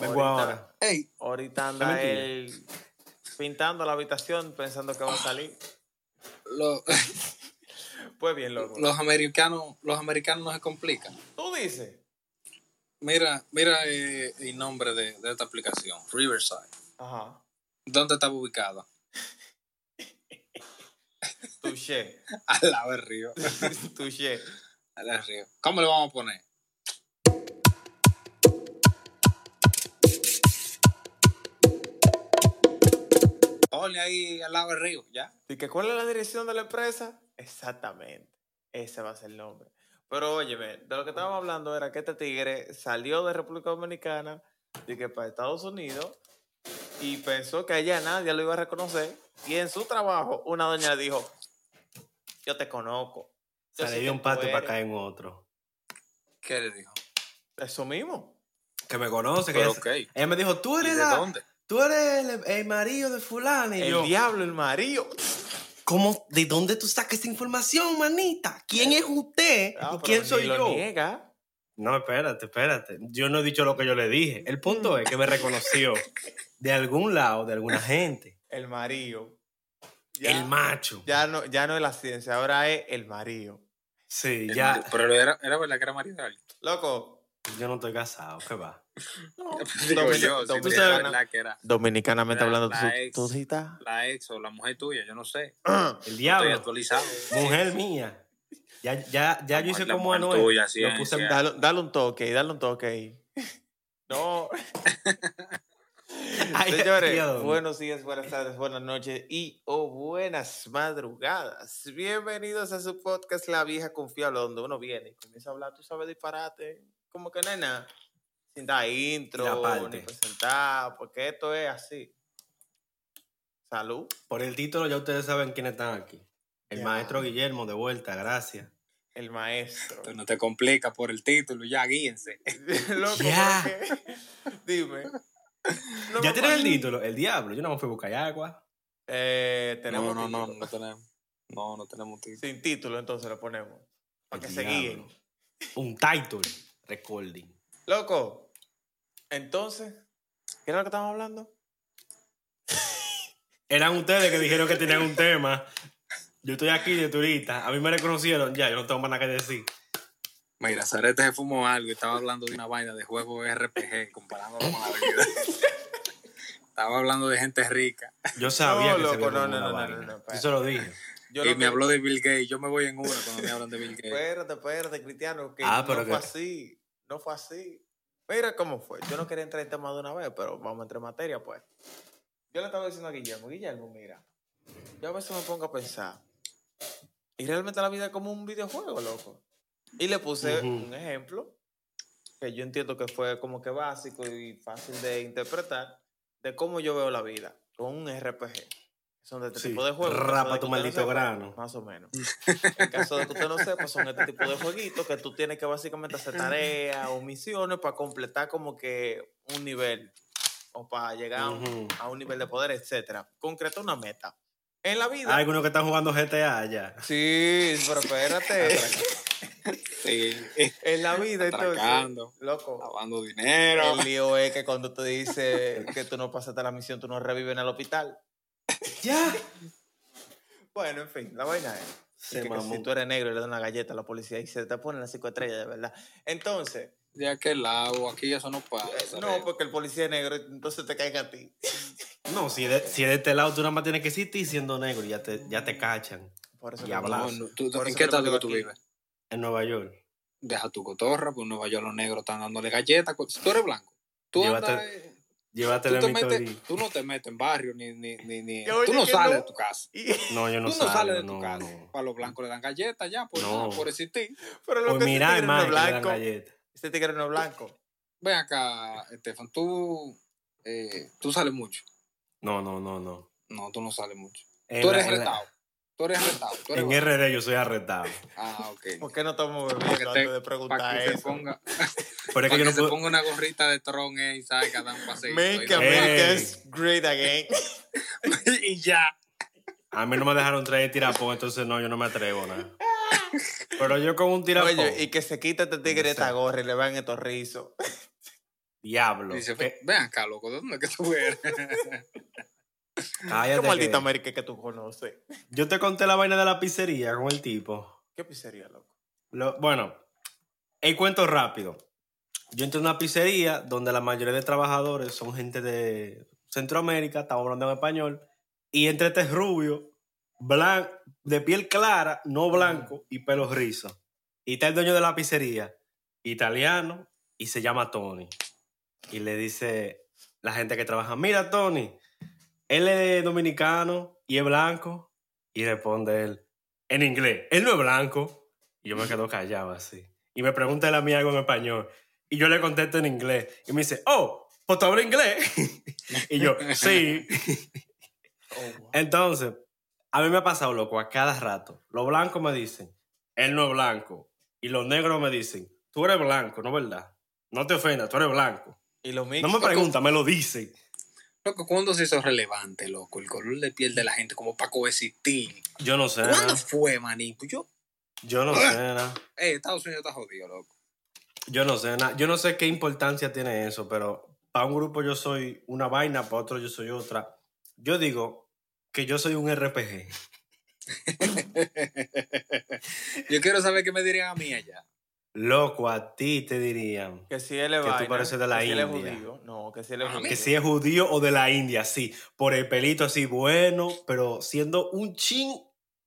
Vengo ahora. Ahorita anda él pintando la habitación pensando que va a salir. lo- Pues bien, loco. los americanos, los americanos no se complican. Tú dices. Mira, mira eh, el nombre de, de esta aplicación, Riverside. Ajá. ¿Dónde está ubicada? Touché. Al lado del río. Touché. Al lado del río. ¿Cómo le vamos a poner? Ponle ahí al lado del río, ¿ya? ¿Y que cuál es la dirección de la empresa? Exactamente. Ese va a ser el nombre. Pero óyeme, de lo que estábamos hablando era que este tigre salió de República Dominicana y que para Estados Unidos y pensó que allá nadie lo iba a reconocer. Y en su trabajo, una doña le dijo: Yo te conozco. Yo Salí de que un patio para eres". caer en otro. ¿Qué le dijo? Eso mismo. Que me conoce. Que Pero ella, ok. ella me dijo, tú ¿Y eres, de la- dónde? Tú eres el, el marido de fulano. Y El yo, diablo, el marido. ¿cómo, ¿de dónde tú sacas esa información, manita? ¿Quién es usted? ¿Y quién soy lo yo? niega. No, espérate, espérate. Yo no he dicho lo que yo le dije. El punto es que me reconoció de algún lado, de alguna gente. El marido. El macho. Ya no, ya no es la ciencia, ahora es el marido. Sí, El ya. marido. Pero era, era verdad que era marido de alguien. Loco. Yo no estoy casado, ¿qué va? No, Digo Domini- yo, si Dominicana- era verdad que era Dominicanamente La- hablando, la ¿tú, ex. tú sí la ex o la mujer tuya, yo no sé. El Estoy diablo. actualizado. Mujer mía. Ya, ya, ya La yo hice la como Anuel. tuya, Lo ciencia. puse Dale, dale un toque dale un toque ahí. No. Ay, Señores, Dios. buenos días, buenas tardes, buenas noches y o buenas madrugadas. Bienvenidos a su podcast La Vieja Confiable, donde uno viene y comienza a hablar, tú sabes, disparate, como que no Sin dar intro, La parte. ni presentar, porque esto es así. Salud. Por el título ya ustedes saben quiénes están aquí. El Ya. maestro Guillermo, de vuelta, gracias. El maestro. No te complica por el título, ya guíense. Loco, Ya. Dime. No ¿Ya tienes el título? El diablo. Yo no me fui a buscar agua. Eh, tenemos no, no, no, no tenemos. No, no tenemos título. Sin título, entonces lo ponemos. Para que El se diablo. guíen. Un title. Recording. Loco, entonces, ¿qué era lo que estábamos hablando? Eran ustedes que dijeron que tenían un tema. Yo estoy aquí de turista. A mí me reconocieron. Ya, yo no tengo más nada que decir. Mira, Zarete se fumó algo y estaba hablando de una vaina de juego RPG, comparándolo con la vida. estaba hablando de gente rica. Yo sabía No, que loco, se no, no, una no, no, vaina. no. Yo se lo dije. Yo y lo me que- habló de Bill Gates. Yo me voy en una cuando me hablan de Bill Gates. Espérate, espérate, Cristiano, que Ah, pero no fue que- así. No fue así. Mira cómo fue. Yo no quería entrar en tema de una vez, pero vamos a entrar en materia, pues. Yo le estaba diciendo a Guillermo, Guillermo, mira, yo a veces me pongo a pensar, y realmente la vida es como un videojuego, loco. Y le puse un ejemplo que yo entiendo que fue como que básico y fácil de interpretar de cómo yo veo la vida con un RPG. Son de este Sí, tipo de juegos. Rapa tu no maldito sepa, grano. Más o menos. En caso de que usted no sepa, son este tipo de jueguitos que tú tienes que básicamente hacer tareas o misiones para completar como que un nivel o para llegar a un- Ujú. a un nivel de poder, etcétera. Concreta una meta. En la vida. Hay algunos que están jugando GTA ya. Sí, pero espérate. Sí, en la vida, entonces. atracando, Loco. lavando dinero. El lío es que cuando te dice que tú no pasaste la misión, tú no revives en el hospital. Ya. Bueno, en fin, la vaina es. Se que, si tú eres negro y le das una galleta a la policía y se te ponen las cinco estrellas, de verdad. Entonces, De aquel lado, aquí eso no pasa. no, porque el policía es negro, entonces te caiga a ti. No, si de, si de este lado tú nada más tienes que existir siendo negro, ya te, ya te cachan. Por eso Y que- hablar. No, no, tú- Por ¿En eso qué estado que tú aquí. vives? En Nueva York. Deja tu cotorra, pues en Nueva York los negros están dándole galletas. Si tú eres blanco, tú Llévate- andas, eh, Llévate tú, de te mi metes, tú no te metes en barrio ni, ni, ni, ni- tú no sales no. de tu casa. No, yo no tú no salgo, sales de tu no, casa. no. Para los blancos le dan galletas ya, por, No. por existir. pero lo Pues que mira, este hermano, blanco. Este tigre no es blanco. Ven acá, Estefan, tú, eh, tú sales mucho. No, no, no, no. No, tú no sales mucho. En tú la- eres la- retado. Tú eres retado. Tú eres En. RD yo soy arrestado. Ah, ok. ¿Por qué no que, bebiendo te- antes de para preguntar que se eso? ponga, Pero es para que yo que no se puedo. ponga una gorrita de Tron eh, y salga a dar un paseo. Make. America great again. y ya. A mí no me dejaron traer tirapón, entonces no, yo no me atrevo nada. Pero yo con un tirapón. Oye, y que se quita este tigre Donde esta gorra y le vean estos rizos. Diablo. Dice, ¿qué? ven acá, loco, ¿de dónde es que tú eres? Cállate ¿Qué maldita que- América que tú conoces? Yo te conté la vaina de la pizzería con el tipo. ¿Qué pizzería, loco? Lo- bueno, el cuento rápido. Yo entré a una pizzería donde la mayoría de trabajadores son gente de Centroamérica, estamos hablando en español, y entre este rubio, de piel clara, no blanco, y pelos rizos. Y está el dueño de la pizzería, italiano, y se llama Tony. Y le dice la gente que trabaja, mira Tony, él es dominicano y es blanco. Y responde él, en inglés, él no es blanco. Y yo me quedo callado así. Y me pregunta él a mí algo en español. Y yo le contesto en inglés. Y me dice, oh, pues tú hablas inglés. y yo, sí. Oh, wow. Entonces, a mí me ha pasado, loco, a cada rato. Los blancos me dicen, él no es blanco. Y los negros me dicen, tú eres blanco, ¿no es verdad? No te ofendas, tú eres blanco. Y los mix. No me preguntan, me lo dicen. Loco, ¿cuándo se hizo relevante, loco? El color de piel de la gente como para coexistir. Yo no sé. ¿Cuándo nada. fue, maní? Pues yo, Yo no sé nada. eh, Estados Unidos está jodido, loco. Yo no sé nada. Yo no sé qué importancia tiene eso, pero para un grupo yo soy una vaina, para otro yo soy otra. Yo digo que yo soy un RPG. Yo quiero saber qué me dirían a mí allá. Loco, a ti te dirían Que si él es Que tú pareces de la que si él es India. judío. No, que si él es judío. que si es judío o de la India, sí. Por el pelito así bueno, pero siendo un chin,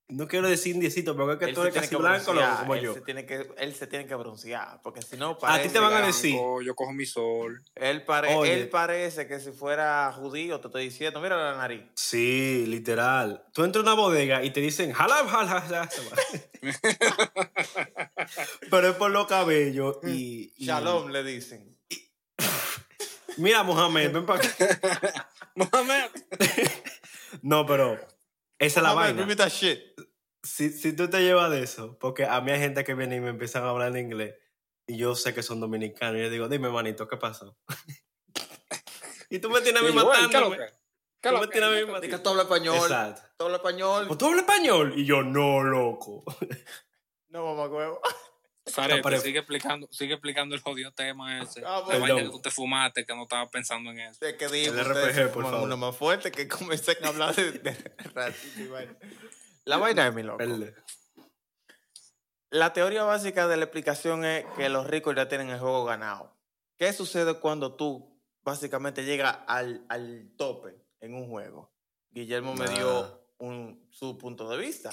no quiero decir indiecito, pero es que Él tú eres casi blanco, como él yo. Se tiene que, él se tiene que broncear, porque si no A ti parece... te van a decir- Yo cojo mi sol. Él, pare- Oye. él parece que si fuera judío, te estoy diciendo, mira la nariz. Sí, literal. Tú entras a una bodega y te dicen, jalab, jalab, jalab". Pero es por los cabellos y, y- Shalom le dicen. Mira, Mohamed, ven para acá. Mohamed. No, pero esa es la vaina. give me that shit. Si, si tú te llevas de eso, porque a mí hay gente que viene y me empiezan a hablar en inglés y yo sé que son dominicanos y yo digo, dime, manito, ¿qué pasó? y tú me tienes a mí Y yo, "Ey, ¿qué matándome. ¿Qué Tú me que? tienes a mí tú hablas español. Exacto. Tú hablas español. Pues tú hablas español. Y yo, no, loco. No, mamá, huevo. Sigue explicando, sigue explicando el jodido tema ese. Ah, la perdón. vaina que tú te fumaste, que no estaba pensando en eso. Es que digo, El ustedes RPG, por favor. uno más fuerte que comencé a hablar de, de racismo y vaina. La vaina es mi loco. Perde. La teoría básica de la explicación es que los ricos ya tienen el juego ganado. ¿Qué sucede cuando tú básicamente llegas al, al tope en un juego? Guillermo me Ah. dio un, su punto de vista.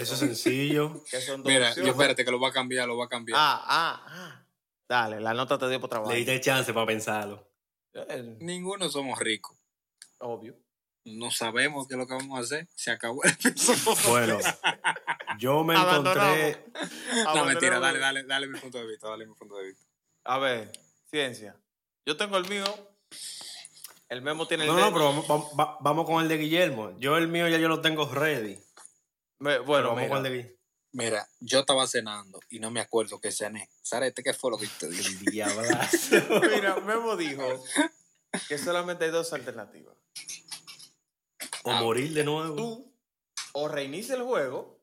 Eso es sencillo. Que son dos Mira, yo espérate que lo va a cambiar, lo va a cambiar. Ah, ah, ah. Dale, la nota te dio por trabajo. Le diste chance para pensarlo. El- Ninguno somos ricos. Obvio. No sabemos qué es lo que vamos a hacer. Se acabó el episodio. Bueno, yo me encontré. No, mentira, dale, dale, dale mi punto de vista, dale mi punto de vista. A ver, ciencia. Yo tengo el mío. El Memo tiene el No, de no, pero vamos, vamos- va- vamos con el de Guillermo. Yo el mío ya yo lo tengo ready. Me- Bueno, mira, de. Mira, yo estaba cenando y no me acuerdo que cené. Sarete, ¿qué fue lo que te dije? Mira, Memo dijo que solamente hay dos alternativas. O morir de nuevo. Tú o reinicia el juego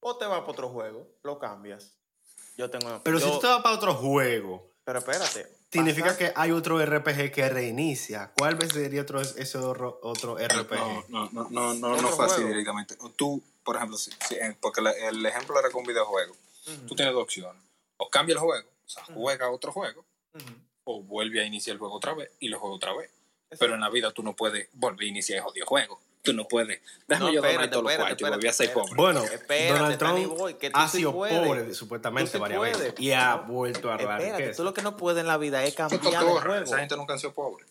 o te vas para otro juego, lo cambias. Yo tengo. Pero si tú te vas para otro juego, Pero espérate. significa pasa- que hay otro RPG que reinicia. ¿Cuál vez sería otro, ese otro, otro RPG? No, no, no, no, no, fue así directamente. Tú, por ejemplo, si- si- eh, porque la- el ejemplo era con un videojuego. Ujú, Tú tienes dos opciones. O cambia el juego, o sea, juega otro juego, o vuelve a iniciar el juego otra vez y lo juega otra vez. Eso- Pero en la vida tú no puedes volver a iniciar el jodido juego. Tú no puedes. Déjame No, yo espérate, todos los espérate, cuartos y volví a ser espérate, pobre. Bueno, Espérate, Donald Trump Boy, que tú ha sido puedes. pobre supuestamente varias puedes. veces. Y ha vuelto a robar Espérate, tú lo que no puedes en la vida es cambiar cotorra, juego. Esa gente nunca han sido pobre.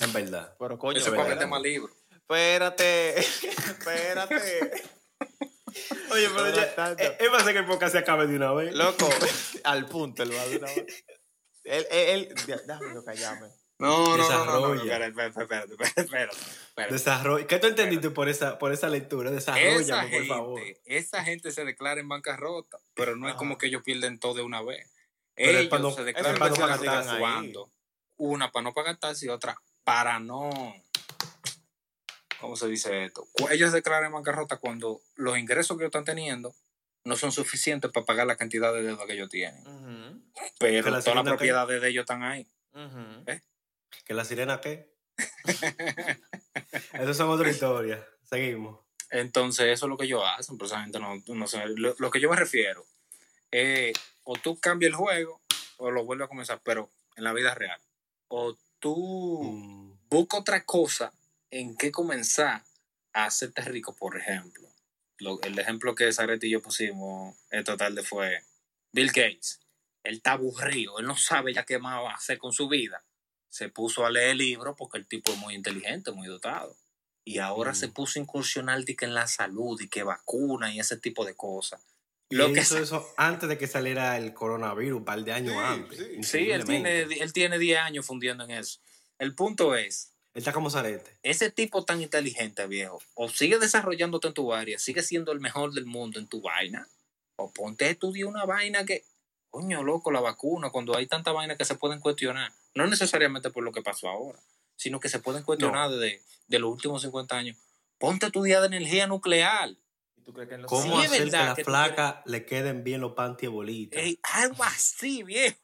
Es verdad. Pero coño, Eso es para espérate. vender más libros. Espérate, espérate. Oye, pero No, ya, tanto. eh, es más que el podcast se acabe de una vez. Loco, al punto el va de una vez. Él, él, él, déjame yo callarme. No, no, no, no, Desarrolla. espérate, espérate. Desarrolla. ¿Qué tú entendiste por esa, por esa lectura? Esa Desarrollame, por gente, favor. esa gente se declara en bancarrota, pero no es como que ellos pierden todo de una vez. Ellos se declaran para no pagar una para no pagar taxes y otra para no ¿cómo se dice esto? Ellos se declaran en bancarrota cuando los ingresos que ellos están teniendo no son suficientes para pagar la cantidad de deuda que ellos tienen. Pero la todas las propiedades de ellos están ahí. Ujú. ¿Que la sirena qué? Esas son otra historia. Seguimos. Entonces, eso es lo que ellos hacen, pero esa gente no, no sé. Lo, lo que yo me refiero, eh, o tú cambias el juego o lo vuelves a comenzar, pero en la vida real. O tú Mm, busca otra cosa en qué comenzar a hacerte rico, por ejemplo. Lo- el ejemplo que Zaret y yo pusimos esta tarde fue Bill Gates. Él está aburrido, él no sabe ya qué más va a hacer con su vida. Se puso a leer libros porque el tipo es muy inteligente, muy dotado. Y ahora Mm. se puso a incursionar que en la salud y que vacuna y ese tipo de cosas. Y Lo él que hizo eso antes de que saliera el coronavirus, un par de años Sí, antes. sí. Sí, él tiene, él tiene 10 años fundiendo en eso. El punto es, Él está como Zarete. ese tipo tan inteligente, viejo, o sigue desarrollándote en tu área, sigue siendo el mejor del mundo en tu vaina, o ponte a estudiar una vaina que, coño, loco, la vacuna, cuando hay tanta vaina que se pueden cuestionar, no necesariamente por lo que pasó ahora, sino que se pueden cuestionar desde de los últimos 50 años. Ponte a estudiar de energía nuclear. ¿Y tú crees que en los ¿Cómo Sí, hacer que a la que tú flaca le queden bien los panty bolitas? Ey, algo así, viejo.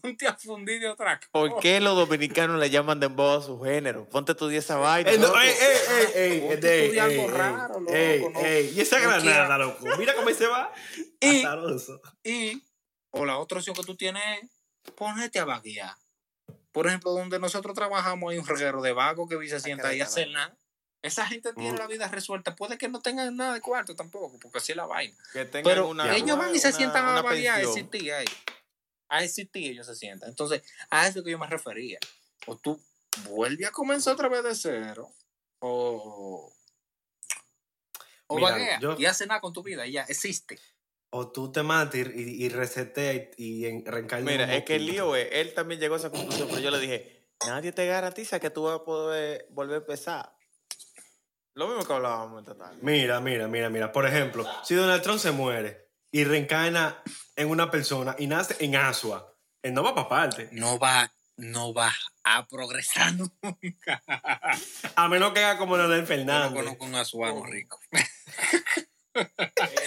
Ponte a fundir de otra cosa. ¿Por qué los dominicanos le llaman dembow a su género? Ponte tú esa vaina. Ey, no, loco. ey, ey, ey, ey, algo ey, raro, loco, ey, no- ey, Y esa no granada, loco. Mira cómo se va. Y-. Y, o la otra opción que tú tienes es ponerte a vaguear. Por ejemplo, donde nosotros trabajamos hay un reguero de vagos que se sienta ahí a hacer nada. Esa gente tiene Mm. la vida resuelta. Puede que no tengan nada de cuarto tampoco, porque así es la vaina. Que tengan Pero una, ellos van y se una- sientan a una a pensión. existir ahí. A existir ellos se sientan. Entonces, a eso que yo me refería. O tú vuelves a comenzar otra vez de cero, o... O Mira, vaguea yo- y hace nada con tu vida, y ya existe. O tú te matas y, y reseteas y, y en- reencarnas Mira, es que el lío es, él también llegó a esa conclusión, pero yo le dije, nadie te garantiza que tú vas a poder volver a empezar. Lo mismo que hablábamos esta tarde. Mira, mira, mira, mira. Por ejemplo, si Donald Trump se muere y reencarna en una persona y nace en Asua, él no va para parte. no va, no va a progresar nunca. A menos que haga como Leonel Yo no Fernández. conozco un azuano rico.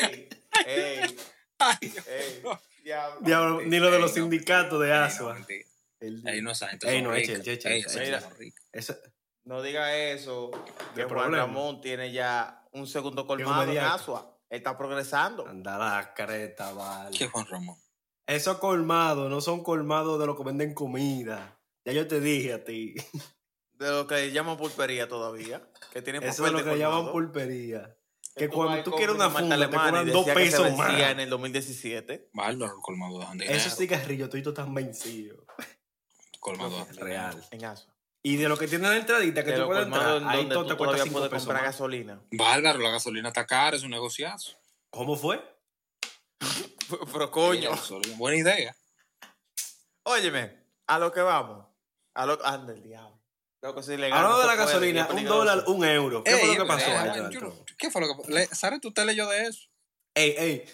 Ey, ey, Ay, ey, diablo. Diablo, ni lo de los Ey, no, sindicatos de Ey, no, Asua. El- Ey, no, esa gente Ey, no, eche, eche, No diga eso, que ¿Qué Juan problema? Ramón tiene ya un segundo colmado en. Asua. Él está progresando. Anda la careta, vale. ¿Qué Juan Ramón? Esos colmados no son colmados de los que venden comida. Ya yo te dije a ti. De lo que llaman pulpería todavía. Que tiene Eso es lo que llaman colmado. pulpería. Que Que cuando tú quieres una funda, te cobran dos decía que se pesos más. en el 2017. Bárbaro, el colmado de. Esos cigarrillos toditos están vencidos. Colmado de Real. En Asua. Y de lo que tienen la entradita que De tú puedes colmados entrar, en ahí todo tú te cuesta todavía 5 puedes pesos comprar más. gasolina. Bárbaro, la gasolina está cara, es un negociazo. ¿Cómo fue? Pero coño. Buena idea. Óyeme, a lo que vamos. A lo anda el diablo. Loco, si legal, Hablando de la gasolina, un dólar, un euro. ¿Qué Ey, fue lo que pasó verdad, ahí, yo? ¿Qué fue lo que pasó? ¿Sabes? ¿Usted leyó de eso? Ey, ey.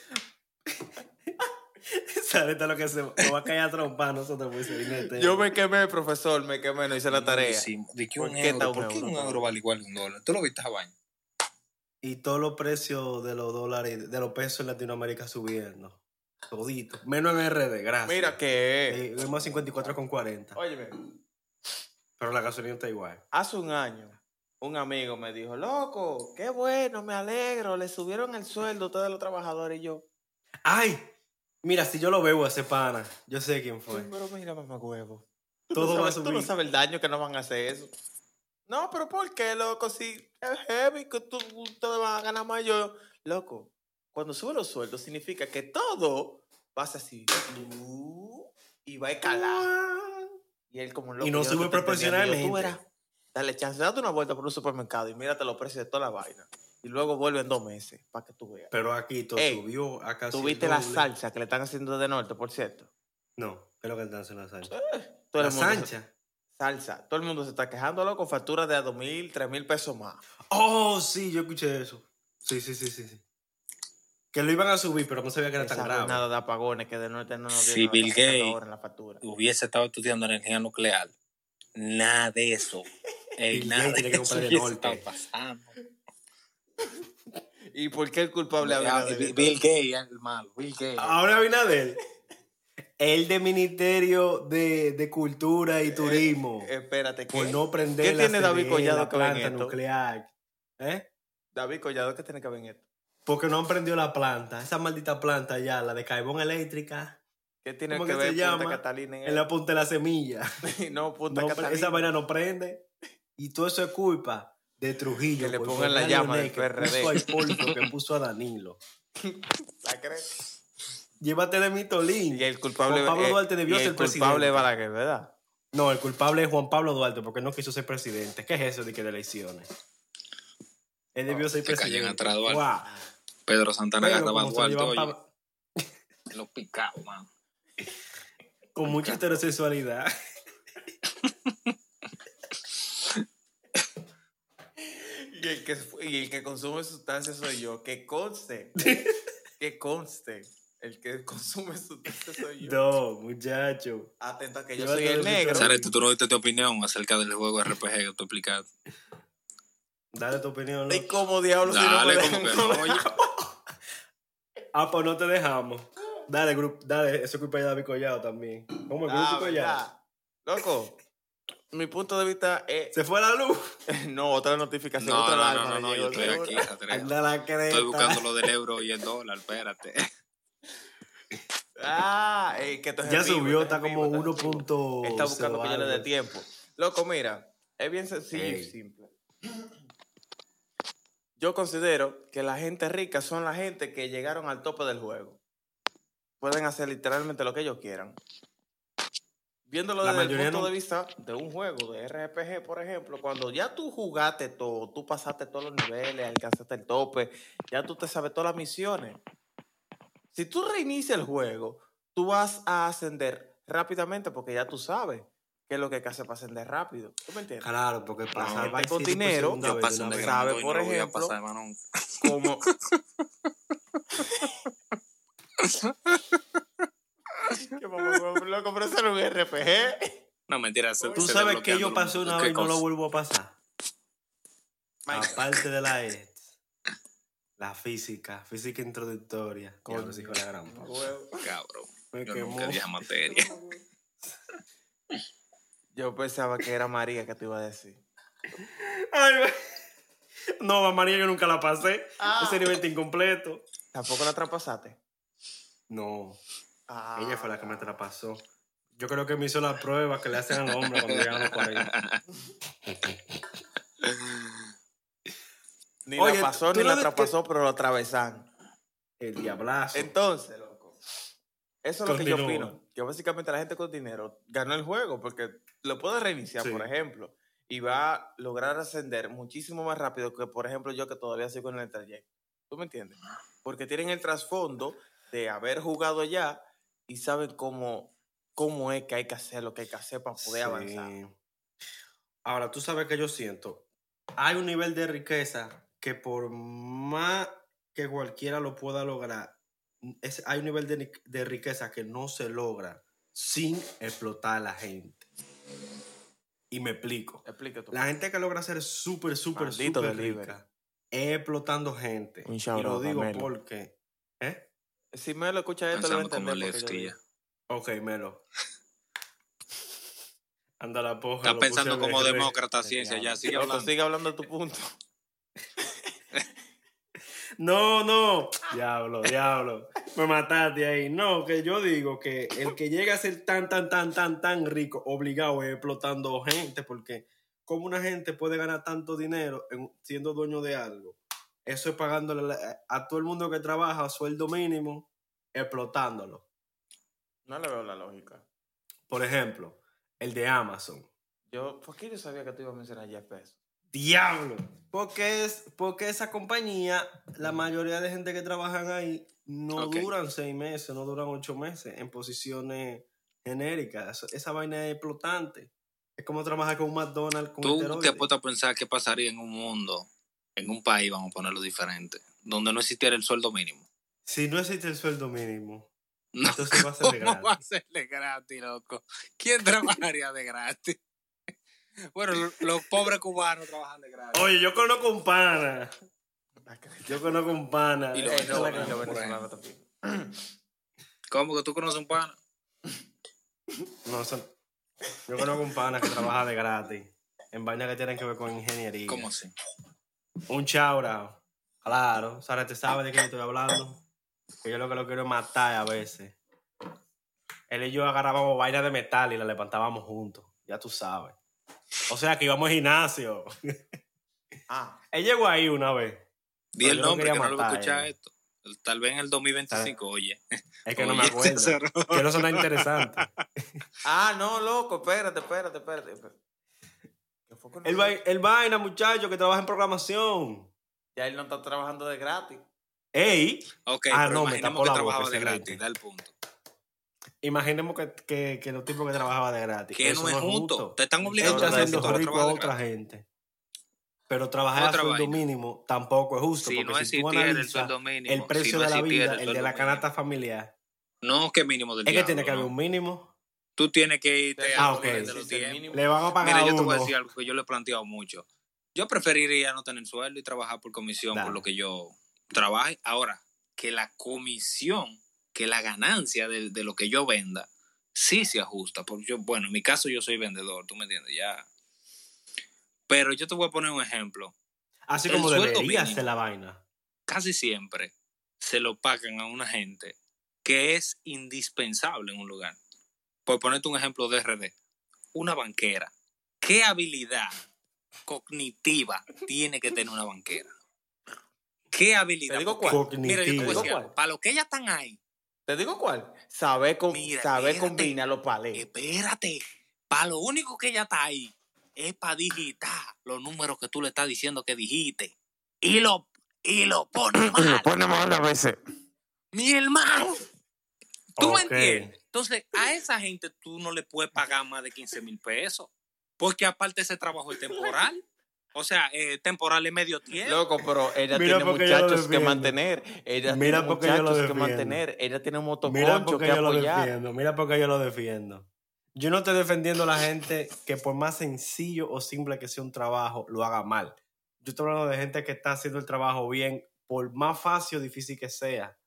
¿Sabes lo que se va a caer a trompar a nosotros por ese dinero? Yo me quemé, profesor, me quemé, no hice la tarea. ¿De qué ¿Por un euro? un ¿Por qué euro, un euro vale igual que un dólar? ¿Tú lo viste esa vaina? Y todos los precios de los dólares, de los pesos en Latinoamérica subiendo. Todito. Menos en RD, gracias. Mira que, Eh, Vemos 54,40. óyeme, Pero la gasolina está igual. hace un año, un amigo me dijo, loco, qué bueno, me alegro, le subieron el sueldo a todos los trabajadores y yo. ¡Ay! Mira, si yo lo veo a ese pana, yo sé quién fue. Pero mira, mamá huevo. Todo no va a sabes, Tú no subir. sabes el daño que nos van a hacer eso. No, pero ¿por qué, loco? Si es heavy que tú, ustedes van a ganar más yo. Loco, cuando suben los sueldos significa que todo pasa así. Y va a escalar. Y él como loco. Y no sube te yo, Tú proporcionalmente. verás, dale chance, date una vuelta por un supermercado y mírate los precios de toda la vaina. Y luego vuelve en dos meses para que tú veas. Pero aquí todo Ey, subió a casi. ¿Tuviste la salsa que le están haciendo de norte, por cierto? No, ¿qué es lo que están haciendo la salsa? Todo La sancha. Salsa. Todo el mundo se está quejando, loco, facturas de a dos mil, tres mil pesos más. Oh, sí, yo escuché eso. Sí, sí, sí, sí. sí. Que lo iban a subir, pero no sabía que era tan Esa grave. nada de apagones que de norte no nos Si dieron Bill Gates- ahora en la factura. Hubiese estado estudiando energía nuclear. Nada de eso. Ey, Bill nada de que eso hubiese norte. estado pasando. ¿Y por qué el culpable Ah, habla de Bill Bill Gates, el malo. Bill Gates. Ahora Abinader. El de Ministerio de, de Cultura y Turismo. Eh, espérate, ¿qué? por no prender ¿Qué la tiene David Collado la que ver en planta esto? nuclear. ¿Eh? David Collado, ¿qué tiene que ver en esto? Porque no han prendido la planta. Esa maldita planta ya, la de carbón eléctrica, ¿Qué tiene ¿Cómo que que ver se Punta llama? Catalina en en la punta de la semilla. no, Punta No, Catalina. esa vaina no prende. Y todo eso es culpa de Trujillo. Que le pongan la llama del que puso PRD. a Hipólito, que puso a Danilo. ¿La crees? Llévate de mi tolín. Y el culpable, Juan Pablo eh, Duarte debió y ser el culpable presidente. Balaguer, ¿verdad? No, el culpable es Juan Pablo Duarte porque no quiso ser presidente. ¿Qué es eso de que de elecciones? Él debió ser que presidente. atrás, Duarte. Guau. Pedro Santana Pero agarraba a lo Duarte, oye, pa- los picados, man. con mucha heterosexualidad. Y el que, y el que consume sustancias soy yo. Que conste. que conste. El que consume sustancias soy yo. No, muchacho. Atento a que yo Llévate soy el negro. Sarete, tú no diste tu opinión acerca del juego RPG que tú explicaste. Dale tu opinión. ¿no? ¿Y cómo diablos si no Dale, me como dejan que no, oye. Ah, pues no te dejamos. Dale, grupo, dale, eso es culpa de David Collado también. ¿Cómo el grupo Ah, Collado? ¿verdad? Loco, mi punto de vista es... Se fue la luz. no, otra notificación, No, otra no, alarma no, no, no, yo estoy aquí. Estoy buscando lo del euro y el dólar, espérate. Ah, eh, que esto es Ya vivo, subió, está como vivo, esto es en vivo. 1.0 Está buscando que yo le dé tiempo. Loco, mira, es bien sencillo y Ey. simple. Yo considero que la gente rica son la gente que llegaron al tope del juego. Pueden hacer literalmente lo que ellos quieran. Viéndolo La desde el punto no- de vista de un juego de RPG, por ejemplo, cuando ya tú jugaste todo, tú pasaste todos los niveles, alcanzaste el tope, ya tú te sabes todas las misiones. Si tú reinicias el juego, tú vas a ascender rápidamente porque ya tú sabes qué es lo que hay que hacer para ascender rápido. ¿Tú me entiendes? Claro, porque pasar gente Vice con dinero, Yo vez de sabe, por no lo voy a ejemplo, pasar, hermano. Como... ¿Qué mamá, loco, pero eso era un RPG. No, mentira. se- Tú se sabes que yo pasé una ¿qué vez y no lo vuelvo a pasar. Aparte de la ET. La física, física introductoria. Coño. Coño, hijo de la gran. Cabrón. Me Yo quemó. nunca materia. Yo pensaba que era María que te iba a decir. Ay, no, a María yo nunca la pasé. Ah. Ese nivel está incompleto. ¿Tampoco la traspasaste? No, Ah. ella fue la que me traspasó. Yo creo que me hizo la prueba que le hacen a los hombres cuando llegan los 40. Ni Oye, la pasó ni la traspasó, pero lo atravesan. El diablazo. Entonces, loco. Eso es lo que yo opino. Que básicamente la gente con dinero ganó el juego porque lo puede reiniciar, Sí. por ejemplo, y va a lograr ascender muchísimo más rápido que, por ejemplo, yo que todavía sigo en el trayecto. ¿Tú me entiendes? Porque tienen el trasfondo de haber jugado ya y saben cómo, cómo es que hay que hacer lo que hay que hacer para poder Sí. avanzar. Ahora, tú sabes que yo siento. Hay un nivel de riqueza que por más que cualquiera lo pueda lograr, es, hay un nivel de, riqueza que no se logra sin explotar a la gente. Y me explico. Explica tú. La gente que logra ser súper, súper, súper rica es explotando gente. Un y lo digo porque... ¿Eh? Si me lo escucha esto, lo voy a Pensando como entender. Ok, Melo. Anda la poja. Estás lo pensando como de- demócrata ciencia, ya sigue hablando. sigue hablando de tu punto. No, no. Diablo, diablo. Me mataste ahí. No, que yo digo que el que llega a ser tan, tan, tan, tan, tan rico, obligado es explotando gente, porque como una gente puede ganar tanto dinero en- siendo dueño de algo, eso es pagándole la- a todo el mundo que trabaja sueldo mínimo, explotándolo. No le veo la lógica. Por ejemplo, el de Amazon. Yo, ¿por qué yo sabía que tú ibas a mencionar Jeff Bezos? Diablo. Porque es porque esa compañía, la mayoría de gente que trabajan ahí no Ok. duran seis meses, no duran ocho meses en posiciones genéricas. Esa vaina es explotante. Es como trabajar con un McDonald's con Tú te esteroides. has puesto a pensar qué pasaría en un mundo, en un país, vamos a ponerlo diferente, donde no existiera el sueldo mínimo. Si no existe el sueldo mínimo, No, entonces va a ser de ¿Cómo va a gratis. serle gratis, loco? ¿Quién trabajaría de gratis? Bueno, lo- los pobres cubanos trabajan de gratis. Oye, yo conozco un pana. Yo conozco un pana. Y lo Eh, Esa es no, la y que- lo por venezolano ejemplo. también. ¿Cómo que tú conoces un pana? No, son... Yo conozco un pana que trabaja de gratis en vainas que tienen que ver con ingeniería. ¿Cómo así? Un chaura. Claro. Sara, ¿te sabes de qué estoy hablando? Que yo lo que lo quiero es matar a veces. Él y yo agarrábamos vainas de metal y la levantábamos juntos. Ya tú sabes. O sea que íbamos al gimnasio. Ah, Él llegó ahí una vez. Di No, el nombre, que no lo voy a escuchar esto. Tal vez en el 2025, oye. Es que no me acuerdo. Quiero sonar interesante. ah, no, loco, espérate, espérate, espérate. espérate. ¿Qué fue con El, el vaina, muchacho, que trabaja en programación. Ya él no está trabajando de gratis. Ey, Ok, Ah, pero no, me imaginemos tapó que la boca, trabajaba de gratis, da el punto. imaginemos que, que, que los tipos que trabajaban de gratis. Que no es justo. Te están Él obligando está a Ahora haciendo ahora rico a trabajar de otra gratis. gente. Pero trabajar a sueldo vaina. mínimo tampoco es justo. Si porque no si tú el analizas sueldo mínimo, el precio si no de la vida, el el, de la canasta familiar, No, que mínimo del es que tiene que haber un mínimo. Tú tienes que irte Ah, a ok. de los tiempos. mínimo. Le van a pagar Mira, yo te voy a decir algo que yo le he planteado mucho. Yo preferiría no tener sueldo y trabajar por comisión Dale. por lo que yo trabaje. Ahora, que la comisión, que la ganancia de, de lo que yo venda, sí se ajusta. Porque yo, bueno, en mi caso yo soy vendedor, tú me entiendes, ya. Pero yo te voy a poner un ejemplo. Así el como debería mínimo. la vaina. Casi siempre se lo pagan a una gente que es indispensable en un lugar. Por ponerte un ejemplo de RD, una banquera. ¿Qué habilidad cognitiva tiene que tener una banquera? ¿Qué habilidad? ¿Te digo cuál? Mira, yo te voy a Cognitiva. decir algo. Para lo que ellas están ahí, ¿Te digo cuál? Saber, saber espérate. combinar los palés. espérate. Para lo único que ella está ahí es para digitar los números que tú le estás diciendo que dijiste. Y lo, y lo pone mal. Pone mal a veces. Mi hermano. ¿Tú Ok. me entiendes? Entonces, a esa gente tú no le puedes pagar más de 15 mil pesos. Porque aparte ese trabajo es temporal. O sea, eh, temporal es medio tiempo. Loco, pero ella Mira tiene porque yo lo muchachos que mantener. Ella Mira tiene porque yo lo muchachos que mantener. Ella tiene un Mira motoconcho porque que yo lo defiendo, mira porque yo lo defiendo. Yo no estoy defendiendo a la gente que por más sencillo o simple que sea un trabajo, lo haga mal. Yo estoy hablando de gente que está haciendo el trabajo bien, por más fácil o difícil que sea.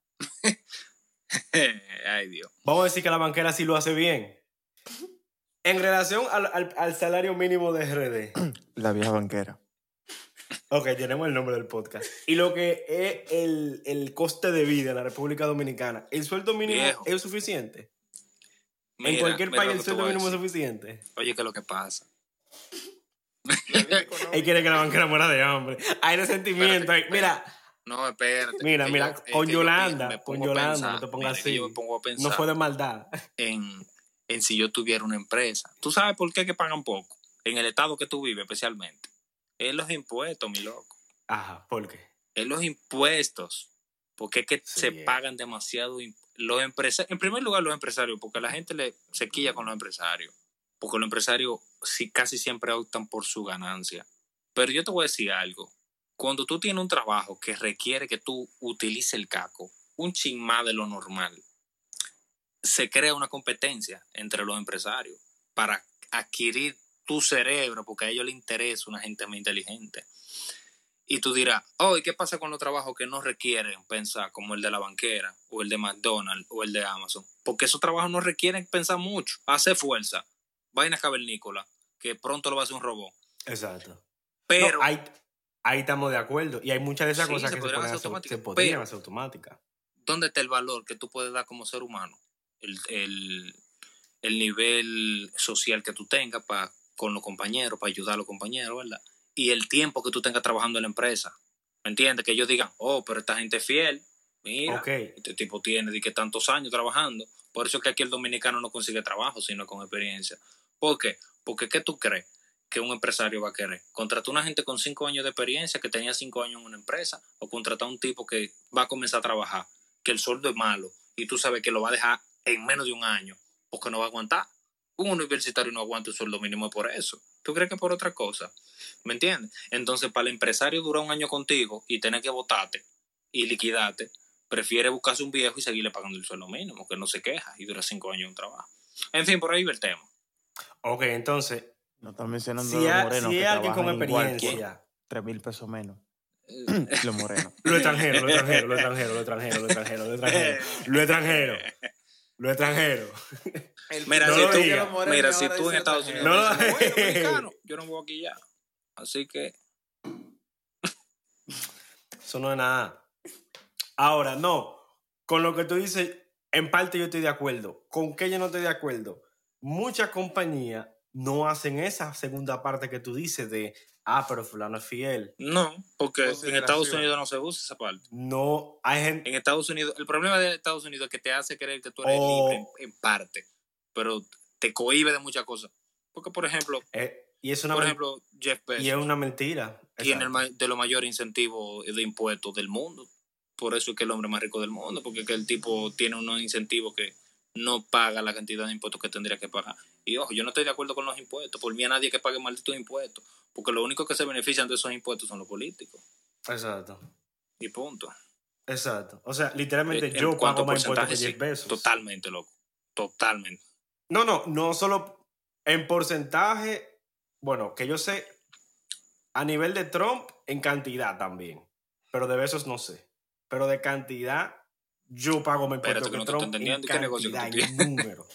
Ay, Dios. Vamos a decir que la banquera sí lo hace bien. En relación al, al- al salario mínimo de RD. La vieja banquera. Ok, tenemos el nombre del podcast. Y lo que es el, el coste de vida en la República Dominicana, ¿el sueldo mínimo Viejo. es suficiente? en cualquier mira país lo el que te sueldo voy a mínimo es decir. suficiente. Oye, ¿qué es lo que pasa? Él quiere que la banquera muera de hambre. Hay resentimiento. Espérate, mira, No, espérate. Mira, que mira, yo- con Yolanda, me con Yolanda, pensar, no te pongas así. Yo me pongo a pensar no fue de maldad. en, en si yo tuviera una empresa. ¿Tú sabes por qué que pagan poco? En el estado que tú vives especialmente. Es los impuestos, mi loco. Ajá, ¿por qué? Es los impuestos. Porque es que Sí, se eh. pagan demasiado. Los empresarios, en primer lugar, los empresarios, porque la gente le se quilla con los empresarios. Porque los empresarios sí, casi siempre optan por su ganancia. Pero yo te voy a decir algo. Cuando tú tienes un trabajo que requiere que tú utilices el caco, un chin más de lo normal, se crea una competencia entre los empresarios para adquirir tu cerebro, porque a ellos les interesa una gente más inteligente. Y tú dirás, oh, ¿y qué pasa con los trabajos que no requieren pensar, como el de la banquera, o el de McDonald's, o el de Amazon? Porque esos trabajos no requieren pensar mucho, hacer fuerza, vaina cavernícola, que pronto lo va a hacer un robot. Exacto. Pero, No, ahí estamos de acuerdo. Y hay muchas de esas Sí, cosas se que se, hacer se podrían hacer automáticas. ¿dónde está el valor que tú puedes dar como ser humano? El, el- el nivel social que tú tengas pa- con los compañeros, para ayudar a los compañeros, ¿verdad? Y el tiempo que tú tengas trabajando en la empresa. ¿Me entiendes? Que ellos digan, oh, pero esta gente es fiel. Mira, este tipo tiene de que tantos años trabajando. Por eso es que aquí el dominicano no consigue trabajo, sino con experiencia. ¿Por qué? Porque ¿qué tú crees que un empresario va a querer? ¿Contratar una gente con cinco años de experiencia que tenía cinco años en una empresa? ¿O contratar un tipo que va a comenzar a trabajar, que el sueldo es malo y tú sabes que lo va a dejar en menos de un año porque no va a aguantar? Un universitario no aguanta un sueldo mínimo por eso. ¿Tú crees que por otra cosa? ¿Me entiendes? Entonces, para el empresario durar un año contigo y tener que votarte y liquidarte, prefiere buscarse un viejo y seguirle pagando el sueldo mínimo, que no se queja y dura cinco años en un trabajo. En fin, por ahí va el tema. Ok, entonces, No están mencionando si, a los morenos si hay alguien con experiencia, 3 mil pesos menos. Eh, Los morenos. lo extranjero, lo extranjero, lo extranjero, lo extranjero, lo extranjero, lo extranjero, lo extranjero, lo extranjero. Los extranjeros. El Mira, No si lo tú, diga. los morenos mira, si tú en Estados Unidos No "Bueno, dominicano, yo no voy aquí ya. Así que, Eso no es nada. Ahora, no. Con lo que tú dices, en parte yo estoy de acuerdo. ¿Con qué yo no estoy de acuerdo? Muchas compañías no hacen esa segunda parte que tú dices de, ah, pero fulano es fiel. no, porque en. Estados Unidos no se usa esa parte. No, hay gente... En Estados Unidos, el problema de Estados Unidos es que te hace creer que tú eres Oh. libre en, en parte, pero te cohíbe de muchas cosas. Porque, por ejemplo, eh, y, es una por ejemplo, Jeff Bezos y es una mentira. tiene el de los mayores incentivos de impuestos del mundo. Por eso es que es el hombre más rico del mundo, porque es que el tipo tiene unos incentivos que no paga la cantidad de impuestos que tendría que pagar. Y ojo, yo no estoy de acuerdo con los impuestos. Por mí a nadie que pague malditos impuestos, porque lo único que se benefician de esos impuestos son los políticos. Exacto. Y punto. Exacto. O sea, literalmente En yo pago más impuestos que porcentaje, 10 sí. pesos. Totalmente, loco. Totalmente. No, no, no solo en porcentaje, bueno, que yo sé, a nivel de Trump, en cantidad también. Pero de besos no sé. Pero de cantidad, yo pago más impuestos que que no te Trump entendiendo. en ¿Y qué negocio que tú número.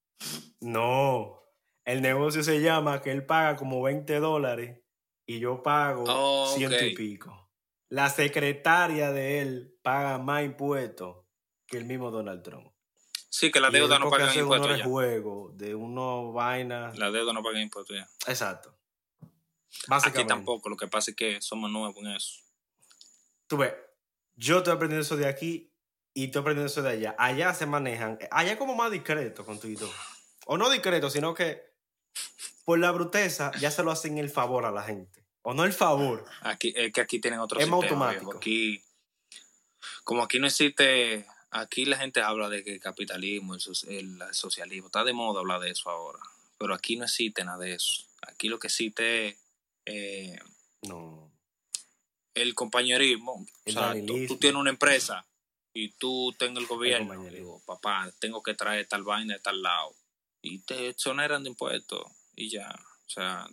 no, el negocio se llama que él paga como 20 dólares y yo pago Oh, ciento y pico. La secretaria de él paga más impuestos que el mismo Donald Trump. Sí, que la deuda no paga impuestos ya. rejuegos de unos vainas. La deuda no paga impuestos ya. Exacto. Aquí tampoco. Lo que pasa es que somos nuevos en eso. Tú ves, yo estoy aprendiendo eso de aquí y estoy aprendiendo eso de allá. Allá se manejan, allá es como más discreto con tu y todo. O no discreto, sino que por la bruteza ya se lo hacen el favor a la gente. O no el favor. Aquí, es que aquí tienen otro Es más sistema, automático. viejo. Aquí, como aquí no existe, aquí la gente habla de que el capitalismo, el, so- el socialismo, está de moda hablar de eso ahora. Pero aquí no existe nada de eso. Aquí lo que existe es eh, No. el compañerismo. El o sea, tú, tú tienes una empresa y tú tengas el gobierno. digo, papá, tengo que traer tal vaina de tal lado. Y te exoneran de impuestos y ya. O sea,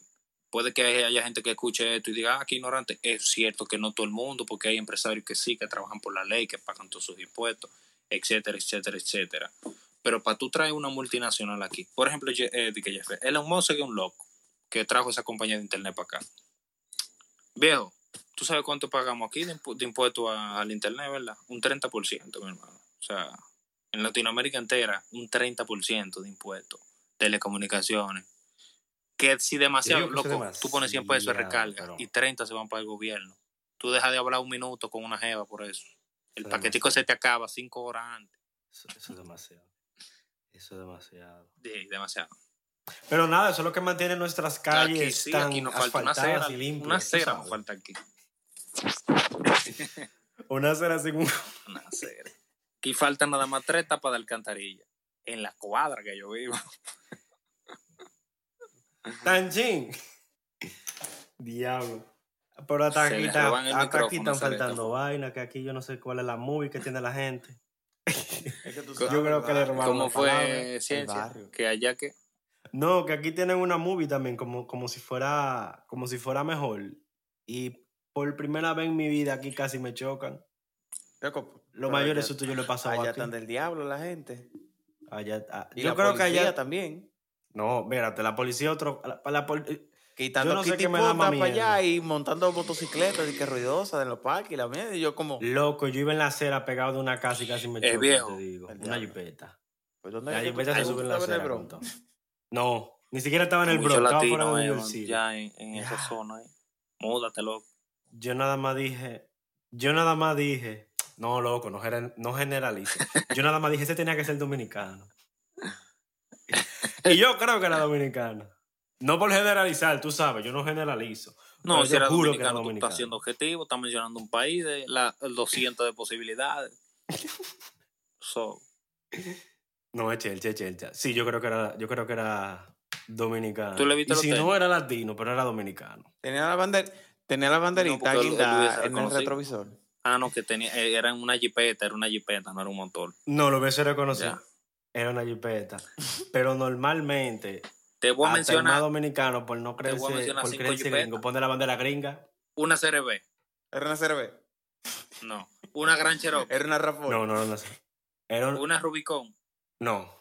puede que haya gente que escuche esto y diga, ah, qué ignorante. Es cierto que no todo el mundo, porque hay empresarios que sí, que trabajan por la ley, que pagan todos sus impuestos, etcétera, etcétera, etcétera. Pero para tú traer una multinacional aquí, por ejemplo, Je- eh, Elon Musk es un loco que trajo esa compañía de internet para acá. Viejo, ¿tú sabes cuánto pagamos aquí de, impu- de a- al internet, verdad? Un 30%, mi hermano. O sea, en Latinoamérica entera, un 30% de impuestos, telecomunicaciones. Que si demasiado, que loco, tú pones 100 pesos de recarga pero- y 30 se van para el gobierno. Tú dejas de hablar un minuto con una jeva por eso. El Eso paquetico demasiado. se te acaba cinco horas antes. Eso, eso es demasiado. Eso es demasiado. Sí, demasiado. Pero nada, eso es lo que mantiene nuestras calles Aquí sí, tan aquí nos falta una asfaltadas cera. y limpias. Una cera nos falta aquí. Una cera sin un... Una cera. Aquí faltan nada más tres tapas de alcantarilla. En la cuadra que yo vivo. Tanchín. Diablo. Pero hasta aquí, está- hasta aquí están faltando vainas, que aquí yo no sé cuál es la movie que tiene la gente. Es que tú Yo sabes, creo que le robaron ¿Cómo palabra, fue ciencia? barrio. Que allá que. No, que aquí tienen una movie también, como, como si fuera, como si fuera mejor. Y por primera vez en mi vida aquí casi me chocan. Loco, Lo mayor allá- eso tuyo le pasó Allá aquí. están del diablo la gente. Allá, ah, Y yo la creo que policía allá. también. No, mírate, la policía otro. La, la pol- Quitando Yo no sé qué me da para allá y montando motocicletas y que ruidosas en los parques y la mierda. Y yo como, Loco, yo iba en la acera pegado de una casa y casi me Es chocan, viejo. te digo. El Una jipeta. pues ¿dónde La jipeta se sube en la acera. Todo. No, ni siquiera estaba en el Bronx, estaba fuera de New York ya en, en esa zona. ahí. Múdate, loco. Yo nada más dije, yo nada más dije, no, loco, no, no generalice. Yo nada más dije, ese tenía que ser dominicano. y yo creo que era dominicano. No por generalizar, tú sabes, yo no generalizo. No, si yo era juro que era dominicano, tú dominicano. estás siendo objetivo, estás mencionando un país de la, el 200 de posibilidades. So, No, es Chelcha, es Chelcha. Sí, yo creo que era, yo creo que era dominicano. ¿Tú le viste y si no era latino, pero era dominicano. Tenía la, bander- tenía la banderita hubiese en el retrovisor. ah, no, que tenía, eh, era una jipeta, era una jipeta, no era un motor. No, lo hubiese reconocido. Ya. Era una jipeta. Pero normalmente, Te voy a el más mencionar dominicano, por no Te voy a creerse, mencionar por cinco creerse gringo, pone la bandera gringa. una CRB. Era una CRB. No. Una Gran Cherokee. Era una Rafael. No, no, no, no. Era un- Una Rubicon. No.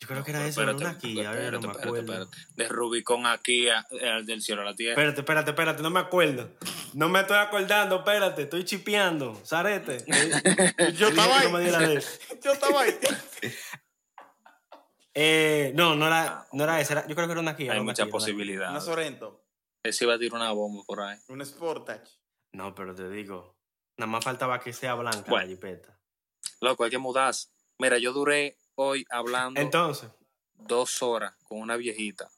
Yo creo que era eso, era espérate, una Kia, a ver, espérate, no me espérate, acuerdo. espérate. De Rubicon aquí a- al del cielo a la tierra. Espérate, espérate, espérate, no me acuerdo. No me estoy acordando, espérate, estoy chipeando. Zarete. Yo estaba ahí. Yo estaba ahí. Eh, no, no era, no era esa. era- yo creo que era una Kia. Hay muchas Kia, una posibilidades. Sorento. Ese iba a tirar una bomba por ahí. Un Sportage. No, pero te digo, nada más faltaba que sea blanca Bueno. la jipeta. Loco, hay que mudarse. Mira, yo duré hoy hablando Entonces, dos horas con una viejita.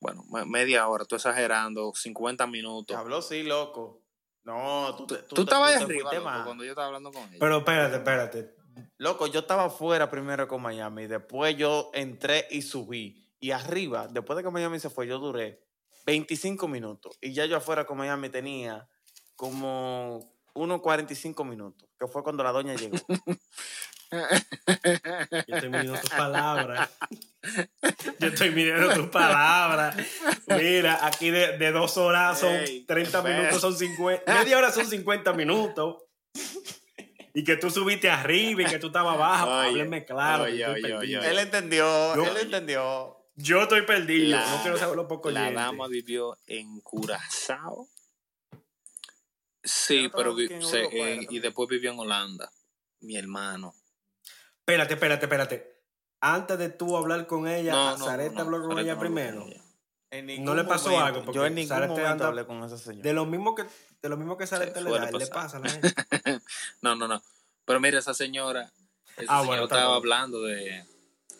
Bueno, me- media hora, tú exagerando, 50 Te minutos. habló, sí, loco. No, tú, Tú, estabas tú te arriba, fuiste loco, más. cuando yo estaba hablando con ella. pero espérate, espérate. Loco, yo estaba afuera primero con Miami. Después yo entré y subí. Y arriba, después de que Miami se fue, yo duré 25 minutos. Y ya yo afuera con Miami tenía como unos 45 minutos. Que fue cuando la doña llegó. Yo estoy midiendo tus palabras. Yo estoy midiendo tus palabras. Mira, aquí de, de dos horas son Ey, 30 pero- minutos, son 50. Media hora son 50 minutos. Y que tú subiste arriba y que tú estabas abajo. Hábleme claro. oye, oye, oye, él entendió, Yo- él entendió. Yo estoy perdido. La- no quiero dama vivió en Curazao. Sí, pero vi- se- eh, y después vivió en Holanda. Mi hermano. Espérate, espérate, espérate. Antes de tú hablar con ella, No, ¿a no, Zareta habló con ella no habló con primero. ¿No le pasó momento- algo? Porque Yo en ningún Zarete momento anda- hablé con esa señora. De lo mismo que, de lo mismo que Zareta le da, le pasa a la gente. No, no, no. Pero mira, esa señora, esa Ah, señora bueno, estaba hablando de,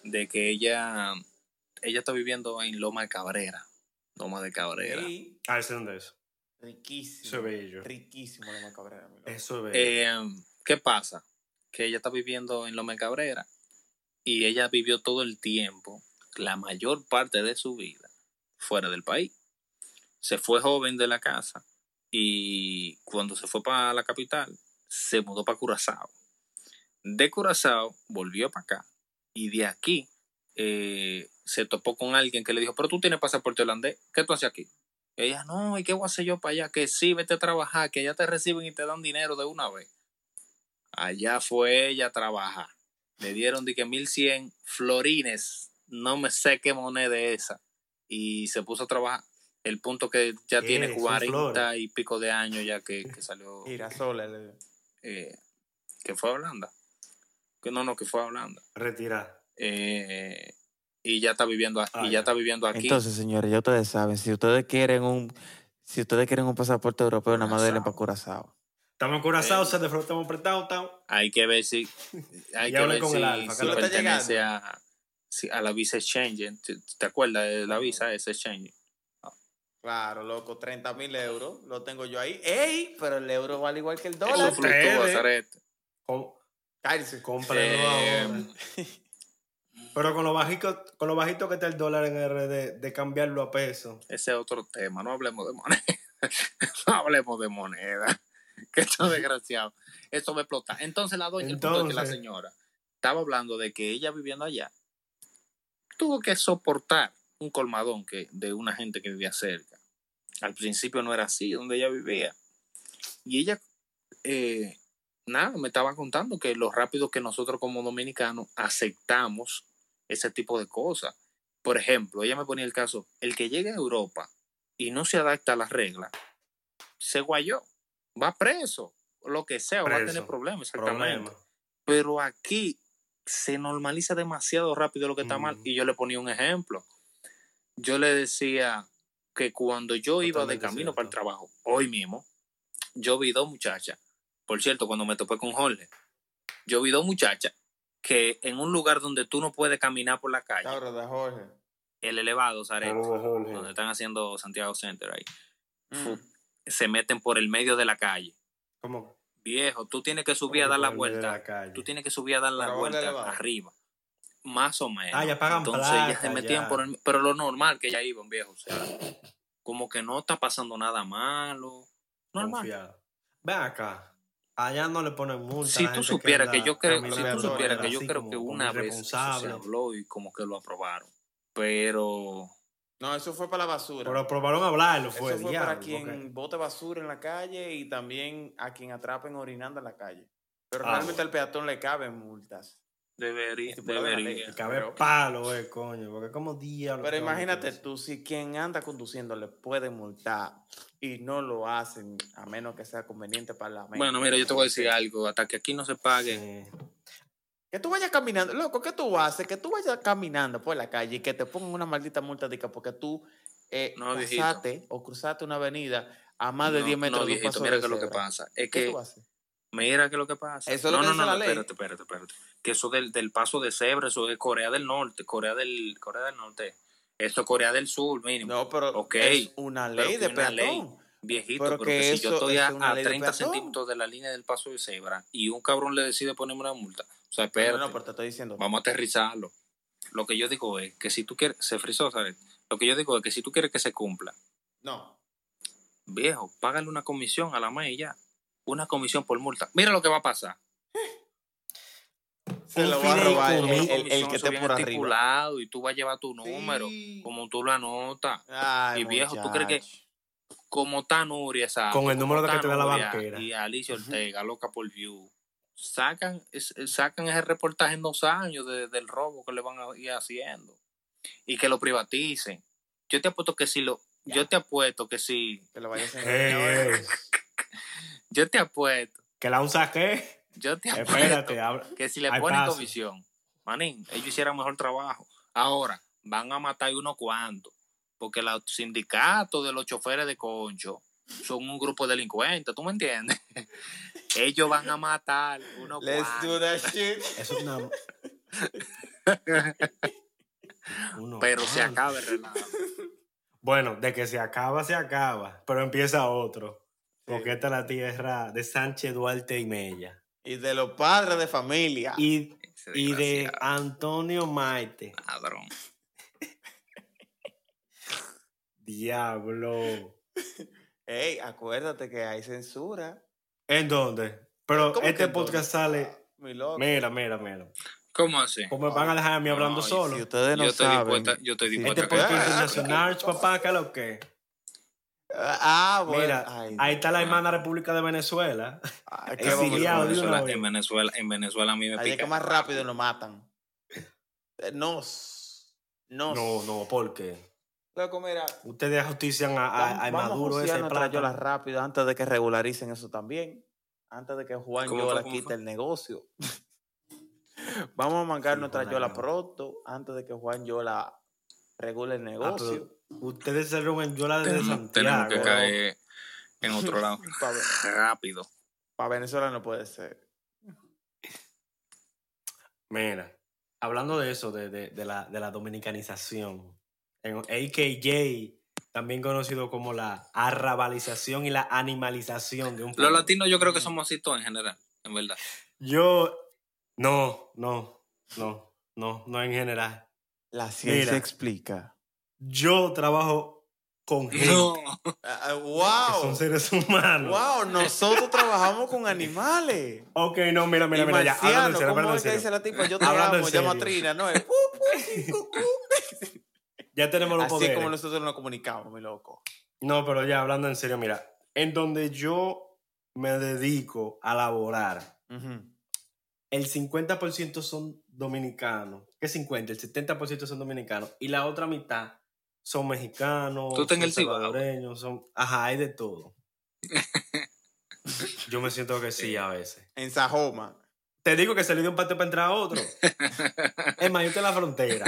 de que ella, ella está viviendo en Loma de Cabrera. Loma de Cabrera. Sí, Ah, ¿ese dónde es? riquísimo. Eso es bello. Riquísimo la Cabrera. mi loco. Eso es bello. Eh, ¿Qué pasa? Que ella está viviendo en Loma Cabrera y ella vivió todo el tiempo, la mayor parte de su vida, fuera del país. Se fue joven de la casa y cuando se fue para la capital, se mudó para Curazao. De Curazao volvió para acá y de aquí eh, se topó con alguien que le dijo, pero tú tienes pasaporte holandés, ¿qué tú haces aquí? Ella, no, ¿y qué voy a hacer yo para allá? Que sí, vete a trabajar, que allá te reciben y te dan dinero de una vez. Allá fue ella a trabajar. Le dieron de que 1100 florines, no me sé qué moneda es esa. Y se puso a trabajar. El punto que ya tiene Son 40 flores. y pico de años ya que, que salió, Girasoles. le- eh, que fue a Holanda. Que no, no, que fue a Holanda. Retirar. Eh, y ya está viviendo, Ah, y ya ya. está viviendo aquí. Entonces, señores, ya ustedes saben, si ustedes quieren un, si ustedes quieren un pasaporte europeo, nada más denle para Curazao. Estamos curazados, se de estamos apretados, estamos. hay que ver si hay que ver con si, el Alfa, si que lo está pertenece a, si- a la Visa Exchange. ¿Te, te acuerdas de la Visa ese Exchange? Claro, loco, 30 mil euros, lo tengo yo ahí. ¡Ey! Pero el euro vale igual que el Eso dólar. fluctúa, fluctúa, Zarete. Cállese. Cómpralo Eh, ahora. Pero con lo, bajito, con lo bajito que está el dólar en RD, de cambiarlo a peso. ese es otro tema. No hablemos de moneda. no hablemos de moneda. Que esto desgraciado. Esto me explota. Entonces la doña, el punto es que la Entonces. señora estaba hablando de que ella viviendo allá tuvo que soportar un colmadón que, de una gente que vivía cerca. Al principio no era así donde ella vivía. Y ella, eh, nada, me estaba contando que lo rápido que nosotros como dominicanos aceptamos ese tipo de cosas. Por ejemplo, ella me ponía el caso, el que llegue a Europa y no se adapta a las reglas, se guayó, va preso, lo que sea, va a tener problemas, exactamente. Problema. Pero aquí se normaliza demasiado rápido lo que está mal. Y yo le ponía un ejemplo. Yo le decía que cuando yo iba de camino cierto. para el trabajo, hoy mismo, yo vi dos muchachas. Por cierto, cuando me topé con Jorge, yo vi dos muchachas que en un lugar donde tú no puedes caminar por la calle, de Jorge. el elevado, Zaret, donde están haciendo Santiago Center ahí, Mm. Se meten por el medio de la calle. ¿Cómo? Viejo, tú tienes que subir a ¿Cómo dar la vuelta. la? Tú tienes que subir a dar la vuelta arriba. Más o menos. Ah, ya pagan Entonces placa, ellas se metían ya. por el... Pero lo normal que ya iban, viejo. O sea, como que no está pasando nada malo. Normal. Confiado. Ven acá. Allá no le ponen multa. Si tú supieras que yo creo, si tú supieras que yo creo que una vez se habló y como que lo aprobaron. Pero No, eso fue para la basura. Pero probaron hablarlo, fue, eso fue diablo, para quien bote basura en la calle y también a quien atrapen orinando en la calle. Pero Ah, realmente al peatón le caben multas. Debería, la ley. debería. El cabe Pero- palo, eh, coño, porque como diablo. Pero a imagínate tú, si quien anda conduciendo le puede multar y no lo hacen, a menos que sea conveniente para la mente. Bueno, mira, yo te voy a decir algo. Hasta que aquí no se pague, Sí. Que tú vayas caminando, loco, ¿qué tú haces? Que tú vayas caminando por la calle y que te pongan una maldita multa porque tú eh, No, viejito. pasaste o cruzaste una avenida a más de No, 10 metros no, de un paso mira de qué es lo que pasa. Es ¿Qué que, tú haces? mira qué es lo que pasa. Eso es no, lo que no, no, la no, ley. espérate, espérate, espérate. Que eso del, del paso de cebra, eso es Corea del Norte, Corea del, Corea del Norte. Eso es Corea del Sur, mínimo. No, pero Ok, es una ley de una ley. Viejito, Pero pero, que que, si yo estoy a, a ley de 30 peatón. centímetros de la línea del paso de cebra y un cabrón le decide ponerme una multa. O sea, espérate, No, no, pero te estoy diciendo. vamos a aterrizarlo. Lo que yo digo es que si tú quieres, se frizó, ¿sabes? Lo que yo digo es que si tú quieres que se cumpla, No. viejo, págale una comisión a la MAE ya. Una comisión por multa. Mira lo que va a pasar. Se lo va a robar el, el- el que esté por arriba. estipulado y tú vas a llevar tu número, Sí. como tú lo anotas. Ay, Y viejo, ¿tú crees que-. Como está Nuria, esa Con el número de que te da la banquera. Y Alicia Ortega, loca por view. Sacan, es- sacan ese reportaje en dos años de- del robo que le van a ir haciendo. Y que lo privaticen. Yo te apuesto que si lo, yo te apuesto que si, Que lo vayas a Eh, eh, yo te apuesto, que la un saque. yo te apuesto Espérate, habla. que si le Hay ponen paso. comisión, manín, ellos hicieran mejor trabajo. Ahora, van a matar unos cuantos, porque los sindicatos de los choferes de concho son un grupo de delincuentes, ¿tú me entiendes? ellos van a matar unos Let's do that shit. Eso es una. Uno pero se acaba el relajo. Bueno, de que se acaba, se acaba. Pero empieza otro. Porque esta es la tierra de Sánchez Duarte y Mella. Y de los padres de familia. Y, y de Antonio Maite. ladrón. Diablo. Ey, acuérdate que hay censura. ¿En dónde? Pero ¿Cómo que este en dónde? podcast sale. Mi loco. Mira, mira, mira. ¿Cómo así? ¿Cómo me van a dejar a mí hablando solo? Si ustedes no yo estoy saben. dispuesta, yo estoy Sí. dispuesta Este a podcast que- internacional, papá, ¿qué es lo que? Ah, bueno. Mira, Ay, ahí está la hermana República de Venezuela. es qué exiliado una Venezuela, en Venezuela, en Venezuela a mí me Ahí es pica. que más rápido lo matan. Eh, Nos. Nos. No, no, ¿por qué? Loco, mira. Ustedes ajustician a, a, a vamos Maduro a ese josear nuestra yola plátano. rápido antes de que regularicen eso también. Antes de que Juan ¿Cómo Yola quite fue? el negocio. vamos a mangar Sí, nuestra Juan yola pronto antes de que Juan Yola regule el Ah, negocio. ustedes se en Yola desde Tenemos, tenemos Santiago. que caer en otro lado Para rápido. Venezuela no puede ser. Mira, hablando de eso, de, de, de la, de la dominicanización, AKJ, también conocido como la arrabalización y la animalización de un Los pueblo. latinos yo creo que somos así todos en general, en verdad. Yo, no, no, no, no, no en general. La ciencia Mira. explica. Yo trabajo con gente No. Ah, ah, que ¡Wow! son seres humanos. ¡Wow! Nosotros trabajamos con animales. Ok, no, mira, mira, y mira, ya, hablando en serio, ¿cómo hablando en es que serio. dice la tipa? Yo te Hablando en amo, llama serio. Trina, ¿no? Es, uh, uh, uh, uh. Ya tenemos los Así poderes. como nosotros nos comunicamos, mi loco. No, pero ya hablando en serio, mira, en donde yo me dedico a laborar, Ujú. el 50% son dominicanos. ¿Qué 50? El 70% son dominicanos. Y la otra mitad son mexicanos, Tú estás en son salvadoreños, son... Ajá, hay de todo. yo me siento que sí a veces. En Sajoma. Te digo que le dio un patio para entrar a otro. es más, yo estoy en la frontera,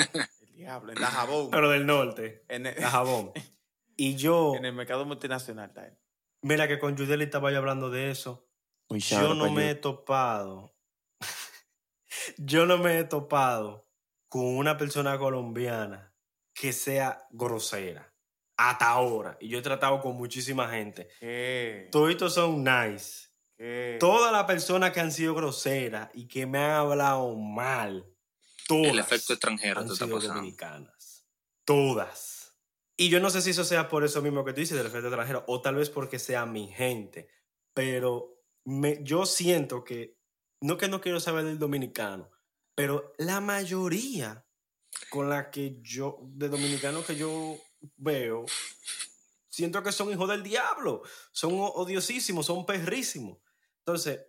diablo, en Dajabón. pero del norte, En el, a Jabón. Y yo, en el mercado multinacional él. mira que con Judeli estaba yo hablando de eso. Muy Yo no me he topado. yo no me he topado con una persona colombiana que sea grosera. Hasta ahora. Y yo he tratado con muchísima gente. ¿Qué? Toditos son nice. Todas las personas que han sido groseras y que me han hablado mal. Todas El efecto extranjero han te está sido pasando. dominicanas. Todas. Y yo no sé si eso sea por eso mismo que tú dices del efecto extranjero o tal vez porque sea mi gente. Pero me, yo siento que, no que no quiero saber del dominicano, pero la mayoría con la que yo, de dominicanos que yo veo, siento que son hijos del diablo, son odiosísimos, son perrísimos. Entonces,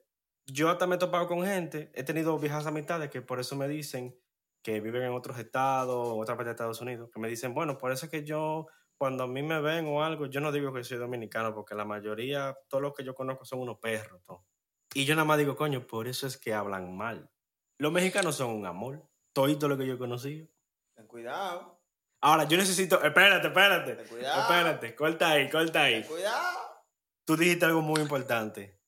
yo hasta me he topado con gente, he tenido viejas amistades que por eso me dicen que viven en otros estados, en otra parte de Estados Unidos, que me dicen, bueno, por eso es que yo, cuando a mí me ven o algo, yo no digo que soy dominicano, porque la mayoría, todos los que yo conozco son unos perros. todo. Y yo nada más digo, coño, por eso es que hablan mal. Los mexicanos son un amor, todo lo que yo he conocido. Ten cuidado. Ahora, yo necesito, espérate, espérate, Ten cuidado. espérate, corta ahí, corta ahí. Ten cuidado. Tú dijiste algo muy importante.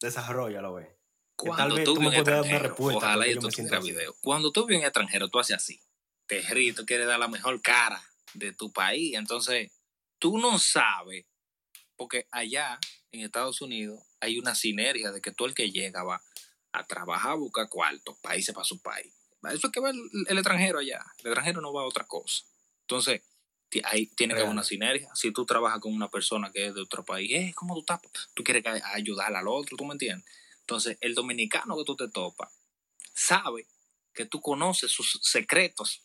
Desarrollalo, ve. Cuando tú tú dar una extranjero, ojalá y así. video. Cuando tú en extranjero, tú haces así. Te ríes, tú quieres dar la mejor cara de tu país. Entonces, tú no sabes, porque allá en Estados Unidos hay una sinergia de que tú el que llega va a trabajar, a buscar cuartos, países para su país. Eso es que va el, el extranjero allá. El extranjero no va a otra cosa. Entonces, ahí tiene que haber Real. una sinergia. Si tú trabajas con una persona que es de otro país, eh, ¿cómo tú estás? Tú quieres ayudar al otro, ¿tú me entiendes? Entonces, el dominicano que tú te topas sabe que tú conoces sus secretos.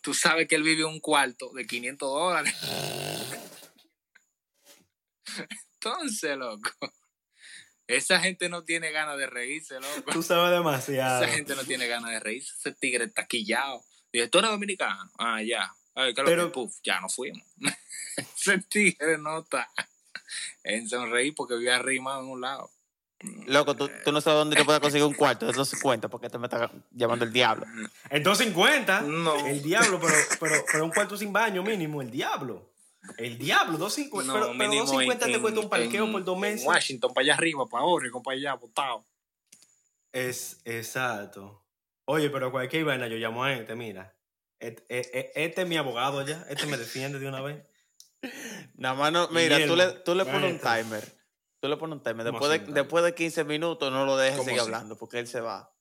Tú sabes que él vive un cuarto de 500 dólares. Entonces, loco, esa gente no tiene ganas de reírse, loco. Tú sabes demasiado. Esa gente no tiene ganas de reírse. Ese tigre está quillado. Dice, ¿tú eres dominicano? Ah, ya. Ay, ¿qué es lo Pero- que? Puf, ya nos fuimos. Ese tigre no está en sonreír porque vive arrimado en un lado. Loco, tú, tú no sabes dónde te puedes conseguir un cuarto de 250 porque te me está llamando el diablo. En 250. No. El diablo, pero, pero, pero un cuarto sin baño mínimo, el diablo. El diablo, 250. No, pero, pero mínimo 250 te cuesta un parqueo en- por dos en meses. Washington, para allá arriba, para Oregon, para allá, botado. Es exacto. Oye, pero cualquier vaina yo llamo a este, mira. Este, este- este es mi abogado ya. Este me defiende de una vez. Nada más no, mira, tú le, tú le pones un timer. Tú le pones un. ¿Cómo Después de, después de 15 minutos no lo dejes ¿Cómo seguir así? hablando porque él se va.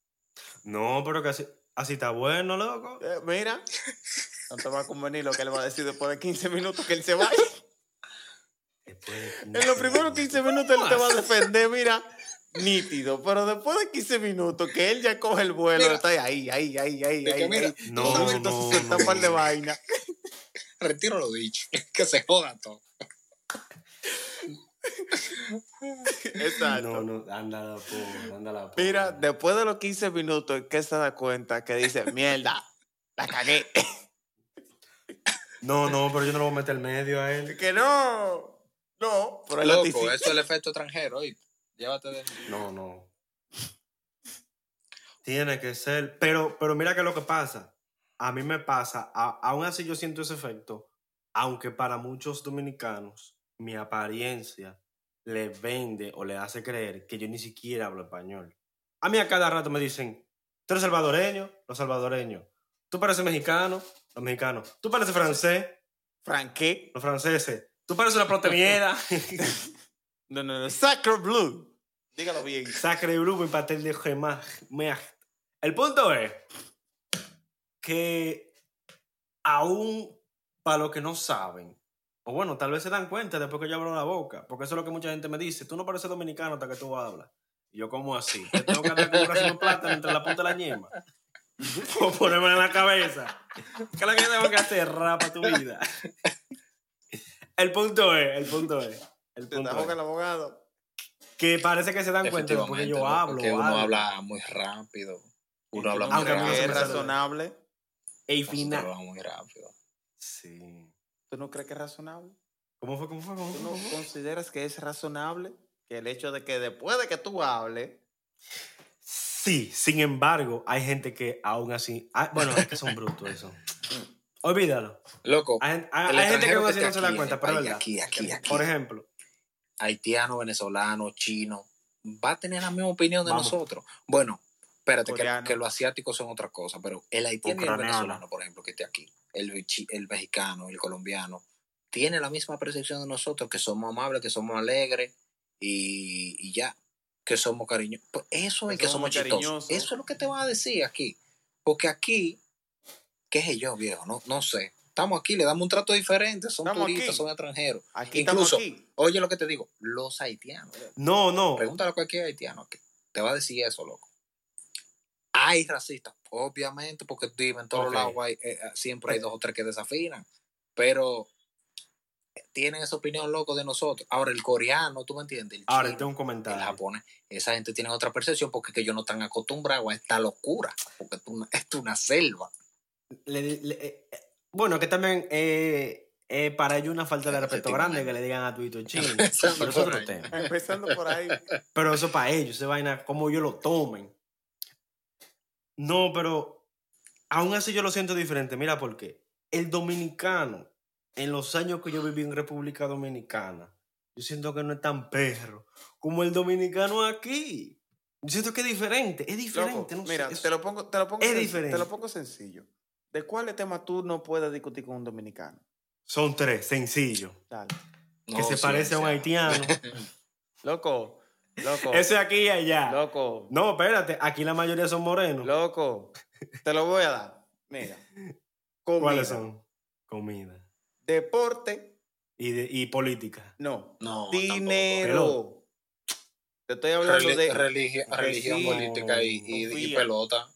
No, pero que así, así está bueno, loco. Eh, mira, no te va a convenir lo que él va a decir después de 15 minutos que él se va. En los primeros 15 minutos él te va a ¿Cómo defender, mira, nítido. Pero después de 15 minutos que él ya coge el vuelo, Mira. está ahí, ahí, ahí, ahí, ahí. mira, ahí. no, Entonces, entonces no, suelta un par de no. vaina. Retiro lo dicho. Que se joda todo. Exacto. No, no, anda la porra, anda la porra. Mira, después de los 15 minutos, que se da cuenta que dice, mierda, la cagué. No, no, pero yo no lo voy a meter medio a él. que no, no, pero Loco, eso es el efecto extranjero, ¿oíste? Llévate de No, no. Tiene que ser. Pero, pero mira que lo que pasa. A mí me pasa, a- aún así yo siento ese efecto, aunque para muchos dominicanos mi apariencia le vende o le hace creer que yo ni siquiera hablo español. A mí a cada rato me dicen, tú eres salvadoreño, los salvadoreños. Tú pareces mexicano, los mexicanos. Tú pareces francés, Franqué. los franceses. Tú pareces una proteniera. No, no, no. Sacre Blue. Dígalo bien. Sacre blue mi pastel de gemaj. El punto es que aún para los que no saben, o bueno, tal vez se dan cuenta después que yo abro la boca, porque eso es lo que mucha gente me dice, tú no pareces dominicano hasta que tú hablas. Y yo como así, te tengo que dar como un racimo de plátano entre la punta de la ñema. O ponerme en la cabeza. ¿Qué es lo que tengo que hacer? Rapa tu vida. El punto es, el punto es, el Te punto es el abogado. que parece que se dan cuenta después que Efectivamente, yo hablo. que o uno habla muy rápido. Uno habla muy Aunque a mí no ¿Crees se que me es razonable? Nosotros final. hablamos muy rápido. Sí. ¿Tú no crees que es razonable? ¿Cómo fue? ¿Cómo fue? ¿Cómo ¿Tú fue? no ¿Cómo fue? consideras que es razonable que el hecho de que después de que tú hables, Sí, sin embargo, hay gente que aún así. ah, bueno, es que son brutos eso. Olvídalo. Loco, Hay, gen- hay- el hay gente que extranjero aún así esté no se da aquí cuenta, pero es país, verdad. Aquí, aquí, aquí. Por ejemplo, haitiano, venezolano, chino, va a tener la misma opinión de Vamos. nosotros. Bueno, espérate, que, Coreano. que los asiáticos son otra cosa, pero el haitiano y el Ucraniano. venezolano, por ejemplo, que esté aquí, el, el mexicano, el colombiano, tiene la misma percepción de nosotros, que somos amables, que somos alegres y, y ya, que somos cariñosos. Pues eso es Que que somos chistosos. Eso es lo que te van a decir aquí. Porque aquí, qué sé yo, viejo, no, no sé. Estamos aquí, le damos un trato diferente, son Estamos turistas, aquí. son extranjeros. aquí Incluso- aquí. Oye lo que te digo, los haitianos. no, no. Pregúntale a cualquier haitiano que te va a decir eso, loco. Hay racistas, obviamente, porque viven en todos Ok. lados, hay, eh, siempre hay dos o tres que desafinan. Pero tienen esa opinión loco de nosotros. Ahora, el coreano, ¿tú me entiendes? El Ahora, chino, tengo un el comentario. japonés, esa gente tiene otra percepción porque es que ellos no están acostumbrados a esta locura, porque es una- es una selva. Le- le- eh, eh, bueno, que también eh, eh, para ellos una falta de respeto grande que le digan a Twitter chino. Empezando por ahí. tema. Empezando por ahí. Pero eso para ellos, esa vaina, como ellos lo tomen. No, pero aún así yo lo siento diferente. Mira por qué. El dominicano, en los años que yo viví en República Dominicana, yo siento que no es tan perro como el dominicano aquí. Yo siento que es diferente, es diferente. Loco, no sé, mira, te lo pongo, te lo pongo, es diferente. te lo pongo sencillo. ¿De cuáles temas tú no puedes discutir con un dominicano? Son tres, sencillo. Dale. No, que se sí, parece a un haitiano. Loco, loco, Ese aquí y allá. loco, No, espérate, aquí la mayoría son morenos. loco. Te lo voy a dar. Mira. Comida, ¿Cuáles son? Comida. Deporte, Y, de- y política. no. No, Dinero. Te estoy hablando Reli- de. religi- que religión, sí, política y, y- pelota.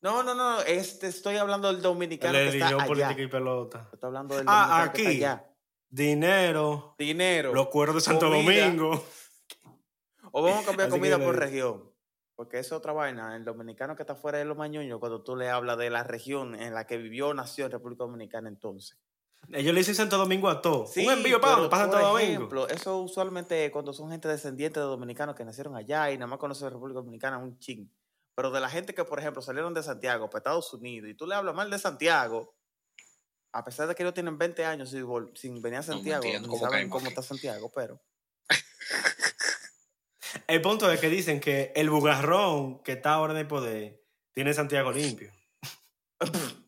No, no, no. Este, estoy hablando del dominicano que está Religión, allá. política y pelota. Estoy hablando del Ah, dominicano que aquí. está allá. Dinero. Dinero. Los cuerdos de Santo comida. Domingo. O vamos a cambiar Así comida por región. Porque es otra vaina. El dominicano que está fuera de los mañoños, cuando tú le hablas de la región en la que vivió, nació en República Dominicana entonces. Ellos le dicen Santo Domingo a todo. Sí, Un envío para para Santo por Domingo. ejemplo, eso usualmente cuando son gente descendiente de dominicanos que nacieron allá y nada más conocen República Dominicana, un ching. Pero de la gente que, por ejemplo, salieron de Santiago para Estados Unidos y tú le hablas mal de Santiago, a pesar de que ellos tienen 20 años sin, venir a No Santiago, entiendo ni cómo saben cómo está Santiago, pero... El punto es que dicen que el bugarrón que está ahora en el poder tiene Santiago limpio.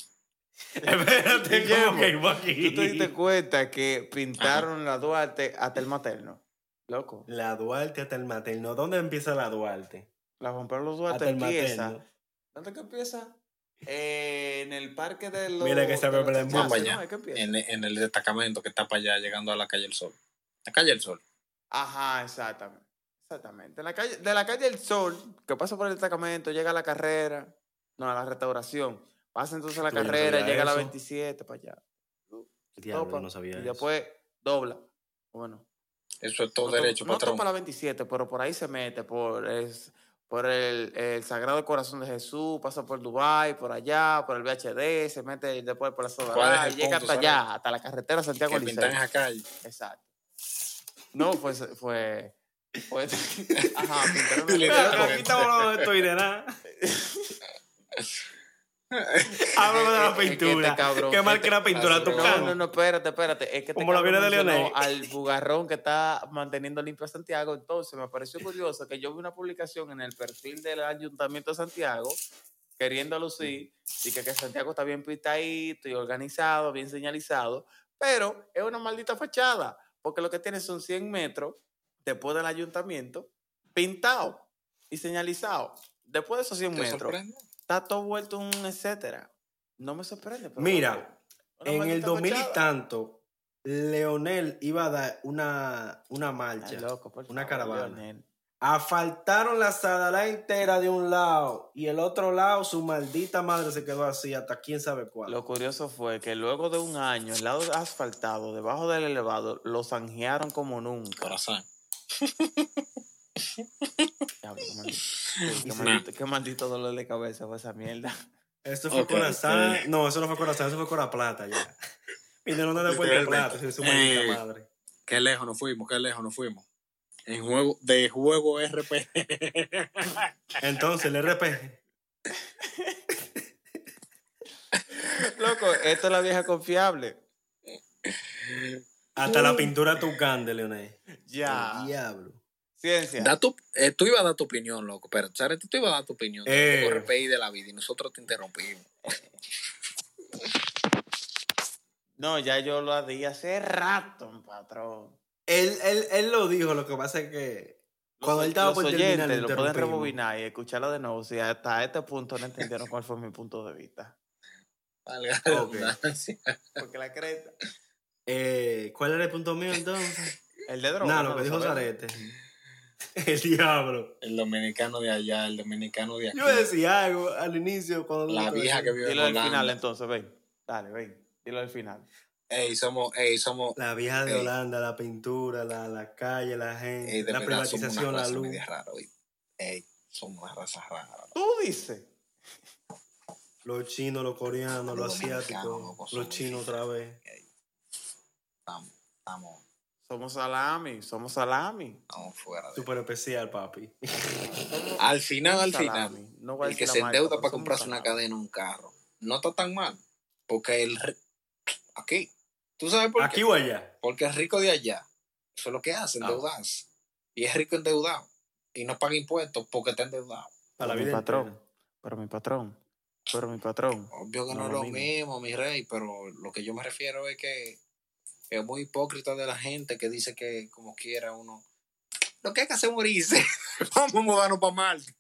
Espérate, ¿cómo que iba aquí? ¿Tú te diste cuenta que pintaron la Duarte hasta el materno? Loco. La Duarte hasta el materno. ¿Dónde empieza la Duarte? La Juan Pablo Duarte Hasta el empieza. materno. ¿Dónde que empieza? Eh, en el parque de los. Mira que se ve el para ¿no? allá, en, en el destacamento que está para allá, llegando a la calle del Sol. La calle del Sol. Ajá, exactamente. Exactamente. En la calle, de la calle del Sol, que pasa por el destacamento, llega a la carrera, no, a la restauración. Pasa entonces a la no carrera, llega a la eso. 27 para allá. Diablo, topa, no sabía y eso. después dobla. Bueno. Eso es todo no to- derecho, no patrón. topa la 27, pero por ahí se mete, por, es, por el, el Sagrado Corazón de Jesús, pasa por Dubai, por allá, por el VHD, se mete después por la ¿Cuál es Soda llega punto, hasta allá, hasta la carretera Santiago calle. Exacto. No, fue, fue, fue ajá, pintaron de esto y de nada. Háblame de la este pintura. cabrón, Qué mal este- que la pintura tu no, No, no, espérate, espérate. Es que este Como la vida de Leonel. Al bugarrón que está manteniendo limpio a Santiago. Entonces, me pareció curioso que yo vi una publicación en el perfil del Ayuntamiento de Santiago queriendo lucir y que, que Santiago está bien pintadito y organizado, bien señalizado, pero es una maldita fachada, porque lo que tiene son 100 metros después del ayuntamiento pintado y señalizado. Después de esos 100 ¿Te metros, sorprende? está todo vuelto un etcétera. No me sorprende. pero Mira, En el maldita 2000 y tanto, Leonel iba a dar una, una marcha. Ay, loco, por una favor, caravana. Leonel. Asfaltaron la sadalá entera de un lado y el otro lado su maldita madre se quedó así hasta quién sabe cuál. Lo curioso fue que luego de un año, el lado asfaltado, debajo del elevado, lo zanjearon como nunca. Corazón. Diablo, qué, maldito, qué maldito- qué maldito dolor de cabeza fue esa mierda. Esto fue Ok, Corazán. ok. No, eso no fue Corazán, eso fue Cora Plata ya. Vinieron de Puerto Plata, de su maldita Eh. madre. Qué lejos nos fuimos, qué lejos nos fuimos. En juego, de juego RP. Entonces, el RP. Loco, esto es la vieja confiable. Hasta la pintura Tucán de Leonel. Ya. El diablo. Ciencia. Da tu- eh, tú ibas a dar tu opinión, loco. Pero, ¿sabes? Tú ibas a dar tu opinión Eh. de y de la vida y nosotros te interrumpimos. No, ya yo lo di hace rato, patrón. Él, él, él lo dijo, lo que pasa es que Los, cuando él estaba los por terminar, oyentes le lo pueden rebobinar y escucharlo de nuevo si hasta este punto no entendieron cuál fue mi punto de vista. Valga la Ok. redundancia. Porque la creta. Eh, ¿Cuál era el punto mío entonces? El de droga. No lo que dijo. Zarete. El diablo. El dominicano de allá, el dominicano de aquí. Yo decía algo al inicio cuando La vieja que vive en Dilo al final entonces, ven. Dale, ven. Dilo al final. Ey, somos, ey, somos, La vieja de Ey. Holanda, la pintura, la, la calle, la gente, ey, la verdad, privatización, la luz. rara. Ey, somos una raza rara. Tú dices. Los chinos, los coreanos, Los los asiáticos, loco, los chinos otra vez. Estamos, estamos, Somos salami, somos salami. estamos fuera de Súper especial, papi. Al final, al Salami. final, No voy a el que se endeuda para comprarse una cadena, un carro, no está tan mal. Porque el... Aquí. ¿Tú sabes por Aquí qué? o allá. Porque el rico de allá, eso es lo que hace, Ah. endeudarse. Y es rico endeudado. Y no paga impuestos porque está endeudado. Para la mi vida patrón. entera. Pero mi patrón. Pero mi patrón. Obvio que no, No es lo lo mismo. mismo, mi rey, pero lo que yo me refiero es que es muy hipócrita de la gente que dice que como quiera uno... Lo que hay que hacer es morirse. Vamos a mudarnos para Marte.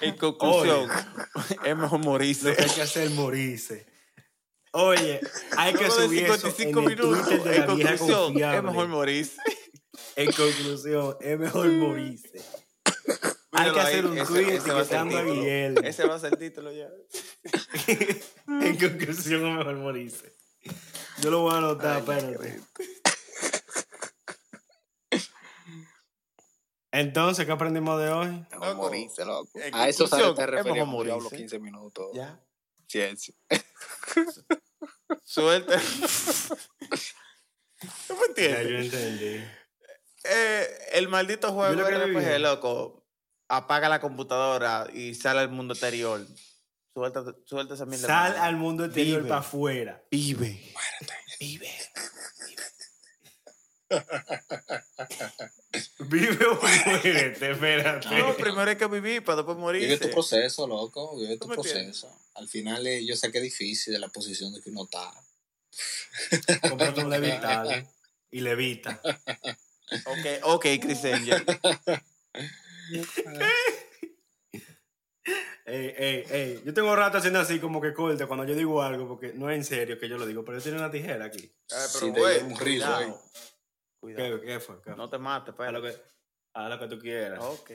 En conclusión, es mejor Lo morirse. que hay que hacer es morirse. Oye, hay que Luego de subir eso 55 en minutos, de en conclusión, confiable. es mejor morirse. En conclusión, es mejor morirse. Hay que hacer un tweet ese va a ser el etiquetando a título. Guillermo. Ese va a ser el título ya. En conclusión, es mejor morirse. Yo lo voy a anotar, Ay, espérate. Entonces, ¿qué aprendimos de hoy? Loco, morirse, loco. A eso sale te refería hablo morirse. 15 minutos. Ya. Ciencia. Suerte. ¿Tú me Ya yo entiendes? entendí. Eh, el maldito juego Yo lo que RPG, viví. loco, apaga la computadora y sale al mundo exterior. Suelta, suelta esa mierda. Sal al mundo exterior para afuera. Vive. Vive. Vive o muérete, espérate. No, primero hay que vivir para después Vive tu proceso, loco. Vive tu proceso. Al final, eh, yo sé que es difícil de la posición de que uno está. Cómprate un levitado y levita. Ok, ok, Chris Angel. Ey, ey, ey. Yo tengo rato haciendo así como que corte cuando yo digo algo, porque no es en serio que yo lo digo, pero yo tengo una tijera aquí. Eh, Sí, pero, güey, dio un rizo cuidado. ahí. Cuidado. ¿Qué, qué fue? ¿Qué fue? No te mates, Haz lo pero. que, haz lo que tú quieras. Ok.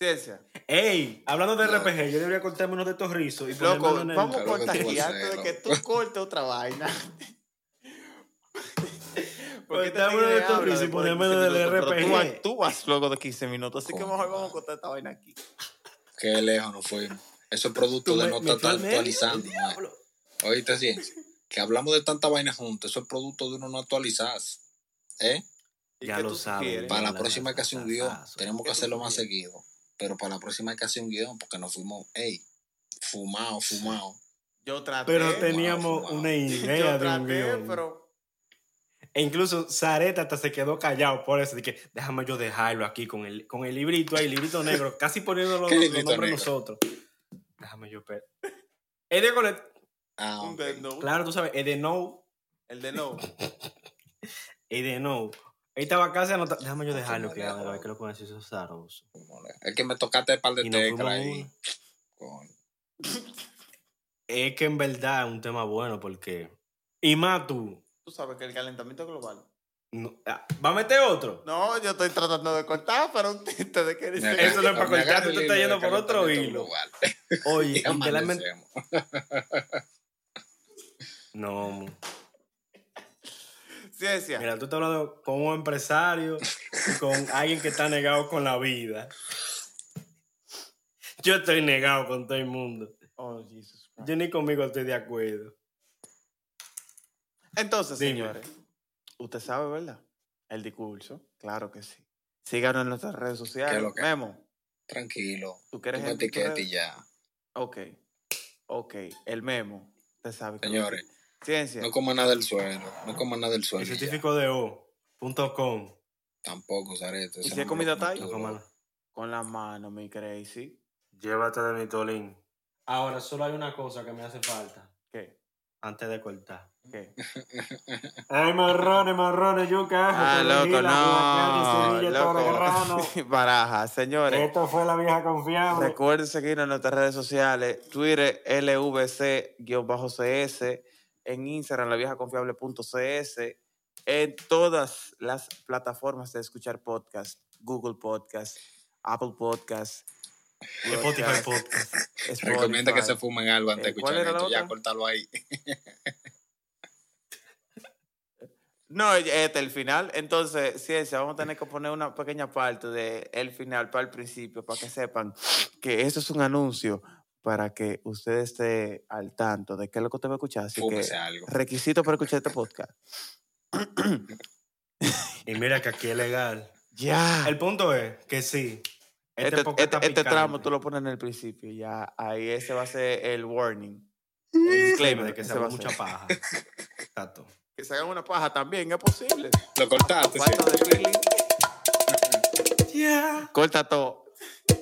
Ciencia. Ey, hablando de. RPG, yo debería cortarme uno de estos rizos y Loco, ponérmelo en el... vamos a cortar aquí a antes de que tú cortes otra vaina. Porque Cortame uno de habla rizos y 15 del minutos, pero tú RPG. actúas luego de 15 minutos, así que mejor vamos a cortar esta vaina aquí. Qué lejos nos fuimos. Eso es producto de no estar actualizando. Oíste, ciencia. Que hablamos de tanta vaina juntos. Eso es producto de uno no actualizarse. ¿Eh? ¿Y Ya lo sugieres? Para la próxima hay que hacer un guion. Tenemos que ¿Qué tú hacerlo más seguido. Pero para la próxima hay que hacer un guion porque nos fuimos, ey, fumado, fumado. Yo traté. Pero tenía- teníamos fumado. una yo idea de un guion. pero. E incluso Zareta hasta se quedó callado por eso. Dije, déjame yo dejarlo aquí con el, con el librito ahí, librito negro, casi poniendo los, ¿Qué los nombres negro? nosotros. Déjame yo per- Es de Colet. Ah. Claro, tú sabes, es de no, El de no. es de no. Ahí estaba casi anotando. Déjame yo No, dejarlo que de a ver ahora. qué lo esos zarosos. Es que me tocaste el par de teclas a ahí. Es que en verdad es un tema bueno porque. Y más tú. Tú sabes que el calentamiento global. no- ah, ¿Va a meter otro? No, yo estoy tratando de cortar, pero un tinte de que Me dice. Eso no es para cortar, tú estás yendo por otro hilo. global. Oye, literalmente. No. Ciencia. Mira, tú estás hablando con un empresario con alguien que está negado con la vida. Yo estoy negado con todo el mundo. Oh, Jesus. Yo ni conmigo estoy de acuerdo. Entonces, Dime. señores, usted sabe, ¿verdad? El discurso, claro que sí. Síganos en nuestras redes ¿Qué es sociales. lo que? Memo, Tranquilo. ¿tú Tú quieres me red? y ya. Ok, ok. El memo, usted sabe. que- Señores, Ciencia. no coman nada del suelo. No coman nada del El suelo. ya. certificado de O.com. Tampoco, Zarete. ¿Y si es comida Thai? tú, No. Con la mano, mi crazy. Llévate de mi tolín. Ahora, solo hay una cosa que me hace falta ¿Qué? antes de cortar. ¿Qué? Ay, marrones, marrones, yuca, Ah, loco, no. Loco. Baraja, señores. Esto fue la vieja confiable. Recuerden seguirnos en nuestras redes sociales, Twitter, LVC-CS, en Instagram, laviejaconfiable.cs, en todas las plataformas de escuchar podcast, Google Podcast, Apple Podcast, Spotify Podcast. Recomienda que se fumen algo antes de Eh, ¿cuál escuchar la esto. Ya, cortalo ahí. No, este, el final. Entonces, ciencia, vamos a tener que poner una pequeña parte de el final para el principio, para que sepan que esto es un anuncio para que usted esté al tanto de qué es lo que usted va a escuchar. Así que, algo. requisito para escuchar este podcast. Y mira que aquí es legal. Ya. El punto es que sí. Este, Este, podcast este- este tramo tú lo pones en el principio, ya. Ahí ese va a ser el warning. El disclaimer de que se va mucha paja. Exacto. Que se hagan una paja también, es posible. Lo cortaste, sí. De feeling. Corta todo.